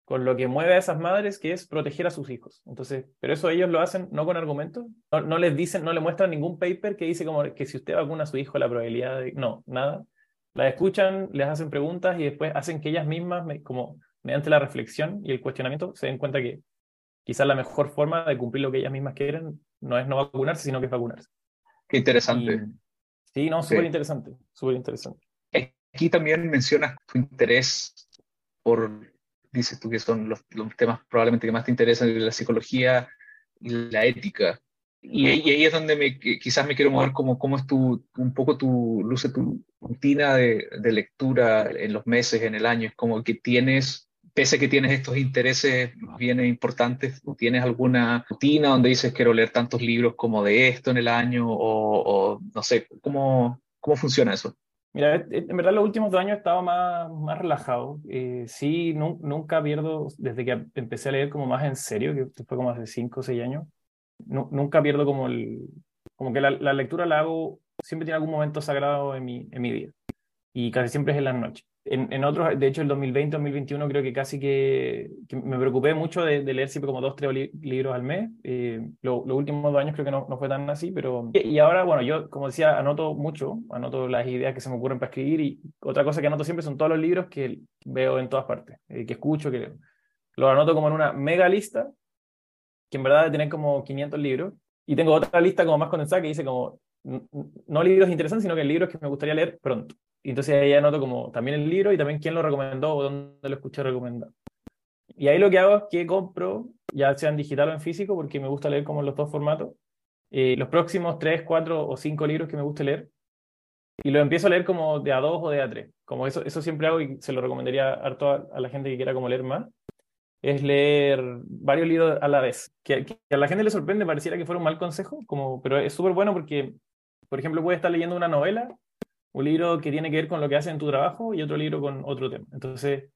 con lo que mueve a esas madres, que es proteger a sus hijos. Entonces, pero eso ellos lo hacen no con argumentos, no, no les dicen, no le muestran ningún paper que dice como que si usted vacuna a su hijo la probabilidad de... No, nada las escuchan, les hacen preguntas y después hacen que ellas mismas, como mediante la reflexión y el cuestionamiento, se den cuenta que quizás la mejor forma de cumplir lo que ellas mismas quieren no es no vacunarse, sino que es vacunarse. Qué interesante. sí, no, súper interesante, súper interesante. Aquí también mencionas tu interés por, dices tú que son los, los temas probablemente que más te interesan, la psicología y la ética. Y, ahí es donde me, quizás me quiero mover como cómo es tu, un poco tu, luce tu rutina de, de, lectura en los meses, en el año. Es como que tienes, pese a que tienes estos intereses bien importantes, ¿tienes alguna rutina donde dices quiero leer tantos libros como de esto en el año? O, o no sé, ¿cómo, ¿cómo funciona eso? Mira, en verdad los últimos dos años he estado más, más relajado. Eh, sí, nunca pierdo, desde que empecé a leer como más en serio, que fue como hace cinco o seis años, nunca pierdo como el... Como que la, la, lectura la hago, siempre tiene algún momento sagrado en mi, en mi día. Y casi siempre es en las noches. En, en otros, de hecho, el 2020, 2021 creo que casi que, me preocupé mucho de, leer siempre como dos, tres libros al mes. Eh, los últimos dos años creo que no, no, fue tan así, pero... Y, ahora, bueno, yo, como decía, anoto mucho, anoto las ideas que se me ocurren para escribir y otra cosa que anoto siempre son todos los libros que veo en todas partes, eh, que escucho, que leo. Los anoto como en una mega lista que en verdad tener como 500 libros. Y tengo otra lista como más condensada que dice como, no libros interesantes, sino que libros que me gustaría leer pronto. Y entonces ahí anoto como también el libro y también quién lo recomendó o dónde lo escuché recomendar. Y ahí lo que hago es que compro, ya sea en digital o en físico, porque me gusta leer como los dos formatos, eh, los próximos tres, cuatro o cinco libros que me guste leer. Y lo empiezo a leer como de a dos o de a tres. Como eso, eso siempre hago y se lo recomendaría harto a, a la gente que quiera como leer más es leer varios libros a la vez. Que, a la gente le sorprende, pareciera que fuera un mal consejo, como, pero es súper bueno porque, por ejemplo, puedes estar leyendo una novela, un libro que tiene que ver con lo que haces en tu trabajo y otro libro con otro tema. Entonces,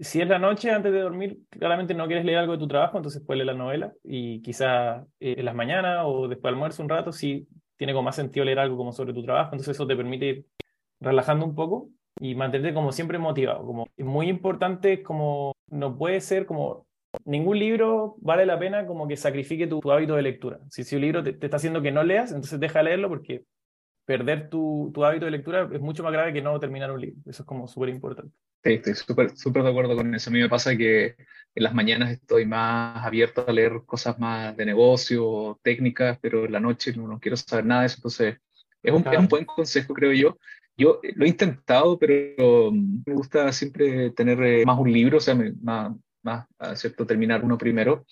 si es la noche antes de dormir, claramente no quieres leer algo de tu trabajo, entonces puedes leer la novela y quizá eh, en las mañanas o después de almuerzo un rato, si tiene como más sentido leer algo como sobre tu trabajo, entonces eso te permite ir relajando un poco y mantenerte como siempre motivado. Como, es muy importante como no puede ser como ningún libro vale la pena como que sacrifique tu, hábito de lectura. Si, si un libro te, está haciendo que no leas, entonces deja de leerlo porque perder tu, tu, hábito de lectura es mucho más grave que no terminar un libro. Eso es como súper importante. Sí, estoy súper súper de acuerdo con eso. A mí me pasa que en las mañanas estoy más abierto a leer cosas más de negocio, técnicas, pero en la noche no, no quiero saber nada de eso. Entonces, es un, es un buen consejo, creo yo. Yo lo he intentado, pero me gusta siempre tener eh, más un libro, o sea, más, más, ¿cierto? Terminar uno primero.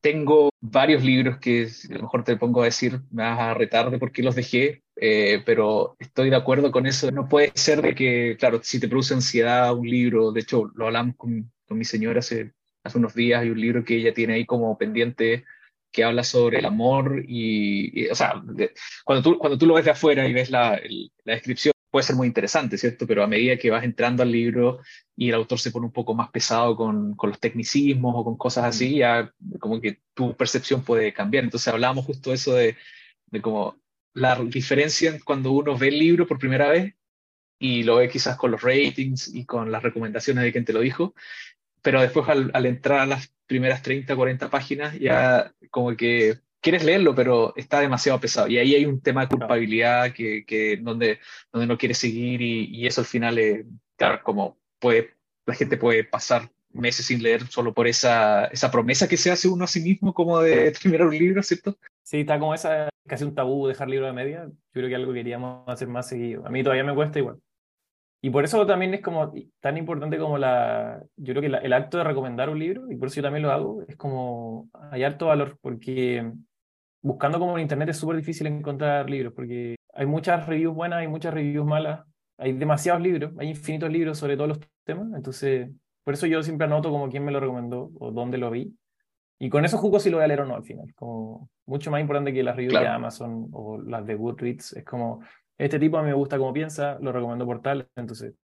Tengo varios libros que a lo mejor te pongo a decir, me vas a retar de por qué los dejé, eh, pero estoy de acuerdo con eso. No puede ser de que, claro, si te produce ansiedad un libro, de hecho lo hablamos con, con mi señora hace, hace unos días, hay un libro que ella tiene ahí como pendiente que habla sobre el amor y, o sea, cuando, tú, cuando tú lo ves de afuera y ves la, la descripción, puede ser muy interesante, ¿cierto? Pero a medida que vas entrando al libro y el autor se pone un poco más pesado con, con los tecnicismos o con cosas así, ya como que tu percepción puede cambiar. Entonces hablábamos justo eso de, de como la diferencia cuando uno ve el libro por primera vez y lo ve quizás con los ratings y con las recomendaciones de quien te lo dijo, pero después al, al entrar a las primeras 30, 40 páginas ya como que quieres leerlo, pero está demasiado pesado. Y ahí hay un tema de culpabilidad que, que donde, donde no quieres seguir y, y eso al final, es, claro, como puede, la gente puede pasar meses sin leer solo por esa, esa promesa que se hace uno a sí mismo como de terminar un libro, ¿cierto? Sí, está como esa, casi un tabú dejar libro de media. Yo creo que algo que queríamos hacer más seguido. A mí todavía me cuesta igual. Y por eso también es como tan importante como la, yo creo que el acto de recomendar un libro, y por eso yo también lo hago, es como hay harto valor, porque buscando como en internet es súper difícil encontrar libros, porque hay muchas reviews buenas, hay muchas reviews malas, hay demasiados libros, hay infinitos libros sobre todos los temas, entonces por eso yo siempre anoto como quién me lo recomendó o dónde lo vi. Y con eso juzgo si lo voy a leer o no al final. Como mucho más importante que las reviews de Amazon o las de Goodreads. Es como, este tipo a mí me gusta como piensa, lo recomiendo por tal, entonces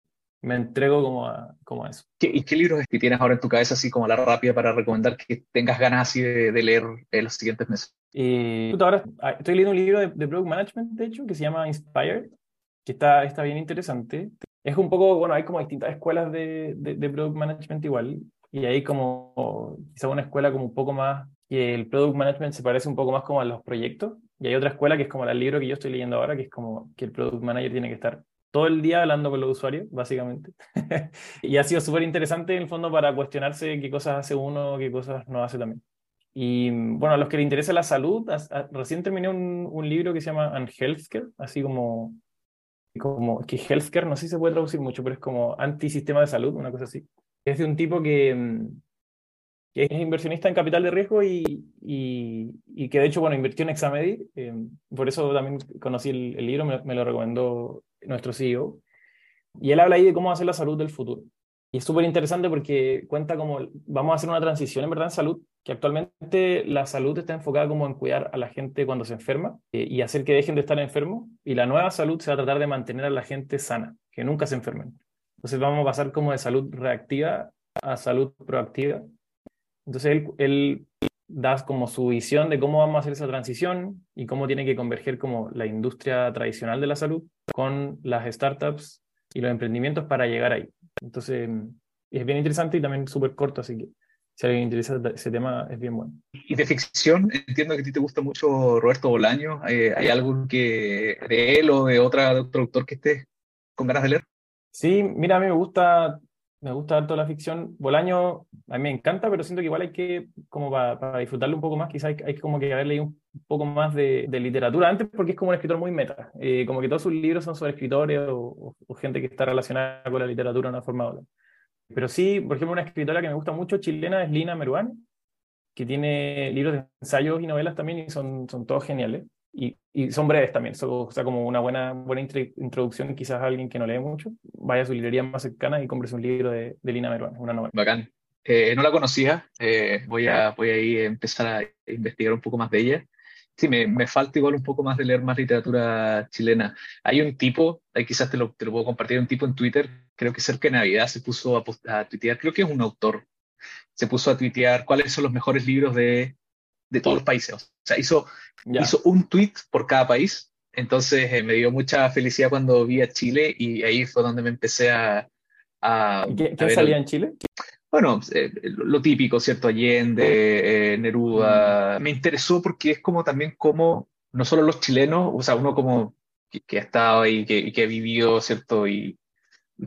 me entrego como a, como eso. ¿Y qué libros tienes ahora en tu cabeza así como la rápida para recomendar que tengas ganas así de, leer en los siguientes meses? Y ahora ah, estoy leyendo un libro de, de, Product Management, de hecho, que se llama Inspired, que está, está bien interesante. Es un poco, bueno, hay como distintas escuelas de, de, Product Management igual, y hay como quizá una escuela como un poco más, que el Product Management se parece un poco más como a los proyectos, y hay otra escuela que es como el libro que yo estoy leyendo ahora, que es como que el Product Manager tiene que estar todo el día hablando con los usuarios, básicamente. y ha sido súper interesante en el fondo para cuestionarse qué cosas hace uno, qué cosas no hace también. Y bueno, a los que les interesa la salud, recién terminé un, un, libro que se llama Unhealthcare, así como, como que healthcare, no sé si se puede traducir mucho, pero es como antisistema de salud, una cosa así. Es de un tipo que, mm, que es inversionista en capital de riesgo y, y, que de hecho, bueno, invirtió en Examedi, eh, por eso también conocí el, el libro, me, me, lo recomendó nuestro CEO. Y él habla ahí de cómo hacer la salud del futuro. Y es súper interesante porque cuenta cómo vamos a hacer una transición en verdad en salud, que actualmente la salud está enfocada como en cuidar a la gente cuando se enferma eh, y hacer que dejen de estar enfermos. Y la nueva salud se va a tratar de mantener a la gente sana, que nunca se enfermen. Entonces vamos a pasar como de salud reactiva a salud proactiva. Entonces él, él da como su visión de cómo vamos a hacer esa transición y cómo tiene que converger como la industria tradicional de la salud con las startups y los emprendimientos para llegar ahí. Entonces, es bien interesante y también súper corto, así que si alguien interesa ese tema, es bien bueno. Y de ficción, entiendo que a ti te gusta mucho Roberto Bolaño. Eh, ¿Hay algo que de él o de, otra, de otro autor que estés con ganas de leer? Sí, mira, a mí me gusta me gusta harto la ficción. Bolaño a mí me encanta, pero siento que igual hay que, como para, disfrutarlo un poco más, quizás hay, hay, como que haber leído un poco más de, literatura antes, porque es como un escritor muy meta. Eh, como que todos sus libros son sobre escritores o, gente que está relacionada con la literatura de una forma u otra. Pero sí, por ejemplo, una escritora que me gusta mucho chilena es Lina Meruane, que tiene libros de ensayos y novelas también y son, son todos geniales. Y, y, son breves también, o sea, como una buena, buena introducción quizás a alguien que no lee mucho, vaya a su librería más cercana y compre un libro de, de Lina Meruane, una novela. Bacán. Eh, no la conocía, eh, voy, a, voy a ir a empezar a investigar un poco más de ella. Sí, me, me, falta igual un poco más de leer más literatura chilena. Hay un tipo, ahí quizás te lo, te lo puedo compartir, un tipo en Twitter, creo que cerca de Navidad se puso a, a tuitear, creo que es un autor, se puso a tuitear cuáles son los mejores libros de de todos los países. O sea, hizo, hizo un tweet por cada país. Entonces eh, me dio mucha felicidad cuando vi a Chile y ahí fue donde me empecé a... a ¿Qué, salía en Chile? Bueno, eh, lo típico, ¿cierto? Allende, eh, Neruda. Mm. Me interesó porque es como también como, no solo los chilenos, o sea, uno como que, ha estado ahí, que, que ha vivido, ¿cierto? Y,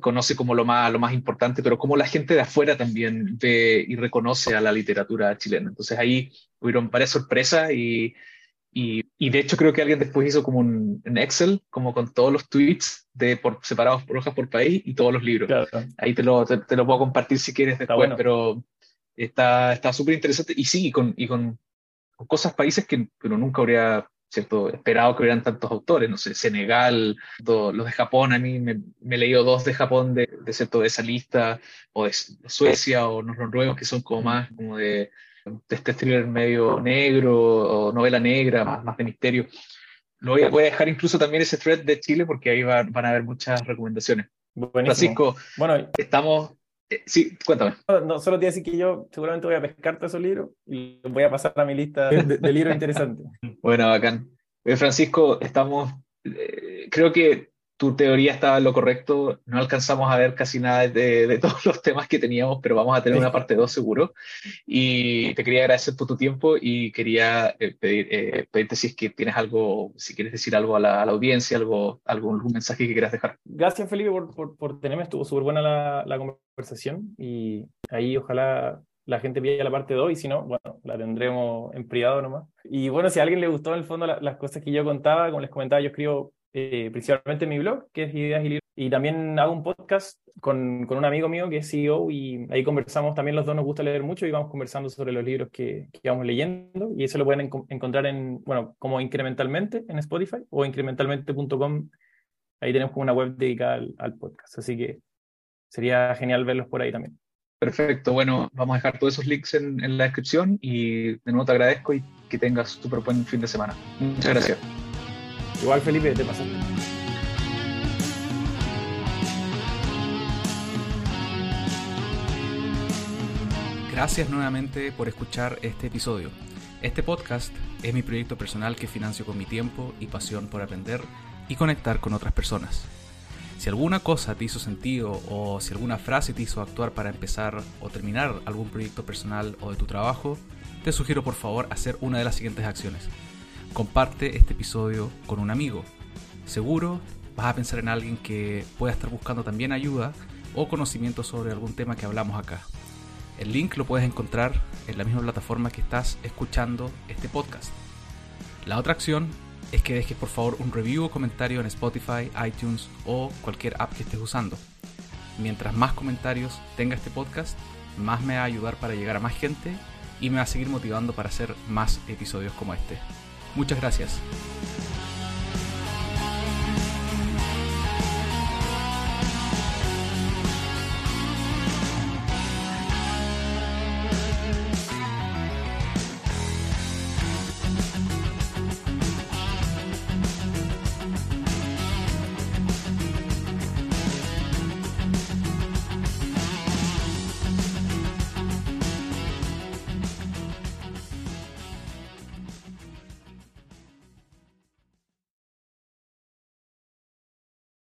conoce como lo más, lo más importante, pero como la gente de afuera también ve y reconoce a la literatura chilena. Entonces ahí hubieron varias sorpresas y, y, y de hecho creo que alguien después hizo como un, Excel, como con todos los tweets de por, separados por hojas por país y todos los libros. Ahí te lo, te, lo puedo compartir si quieres después, pero está súper interesante y sí, y con, y con, cosas, países que pero nunca habría ¿cierto? Esperado que hubieran tantos autores, no sé, Senegal, los de Japón, a mí me, he leído dos de Japón de, de, ¿cierto? de esa lista, o de, Suecia o los noruegos que son como más como de, de este thriller medio negro o novela negra, más, más de misterio. Lo voy a, voy a, dejar incluso también ese thread de Chile porque ahí van a haber muchas recomendaciones. Francisco, bueno, estamos eh, sí, cuéntame. No, solo te voy a decir que yo seguramente voy a pescar todos esos libros y los voy a pasar a mi lista de, libros interesantes. Bueno, bacán. Eh, Francisco, estamos, eh, creo que tu teoría estaba en lo correcto. No alcanzamos a ver casi nada de, todos los temas que teníamos, pero vamos a tener una parte 2 seguro. Y te quería agradecer por tu tiempo y quería pedir, pedirte si es que tienes algo, si quieres decir algo a la, audiencia, algo, algún, mensaje que quieras dejar. Gracias, Felipe, por, por, tenerme. Estuvo súper buena la, la conversación y ahí ojalá la gente pida la parte 2 y si no, bueno, la tendremos en privado nomás. Y bueno, si a alguien le gustó en el fondo las cosas que yo contaba, como les comentaba, yo escribo eh, principalmente en mi blog, que es Ideas y Libros, y también hago un podcast con, con, un amigo mío que es CEO y ahí conversamos, también los dos nos gusta leer mucho y vamos conversando sobre los libros que, que vamos leyendo y eso lo pueden encontrar en, bueno, como incrementalmente en Spotify o incrementalmente.com, ahí tenemos como una web dedicada al, al podcast, así que sería genial verlos por ahí también. Perfecto, bueno, vamos a dejar todos esos links en, en la descripción y de nuevo te agradezco y que tengas súper buen fin de semana. Muchas gracias. Igual Felipe, te pasaste. Gracias nuevamente por escuchar este episodio. Este podcast es mi proyecto personal que financio con mi tiempo y pasión por aprender y conectar con otras personas. Si alguna cosa te hizo sentido o si alguna frase te hizo actuar para empezar o terminar algún proyecto personal o de tu trabajo, te sugiero por favor hacer una de las siguientes acciones. Comparte este episodio con un amigo. Seguro vas a pensar en alguien que pueda estar buscando también ayuda o conocimiento sobre algún tema que hablamos acá. El link lo puedes encontrar en la misma plataforma que estás escuchando este podcast. La otra acción es que dejes por favor un review o comentario en Spotify, iTunes o cualquier app que estés usando. Mientras más comentarios tenga este podcast, más me va a ayudar para llegar a más gente y me va a seguir motivando para hacer más episodios como este. Muchas gracias.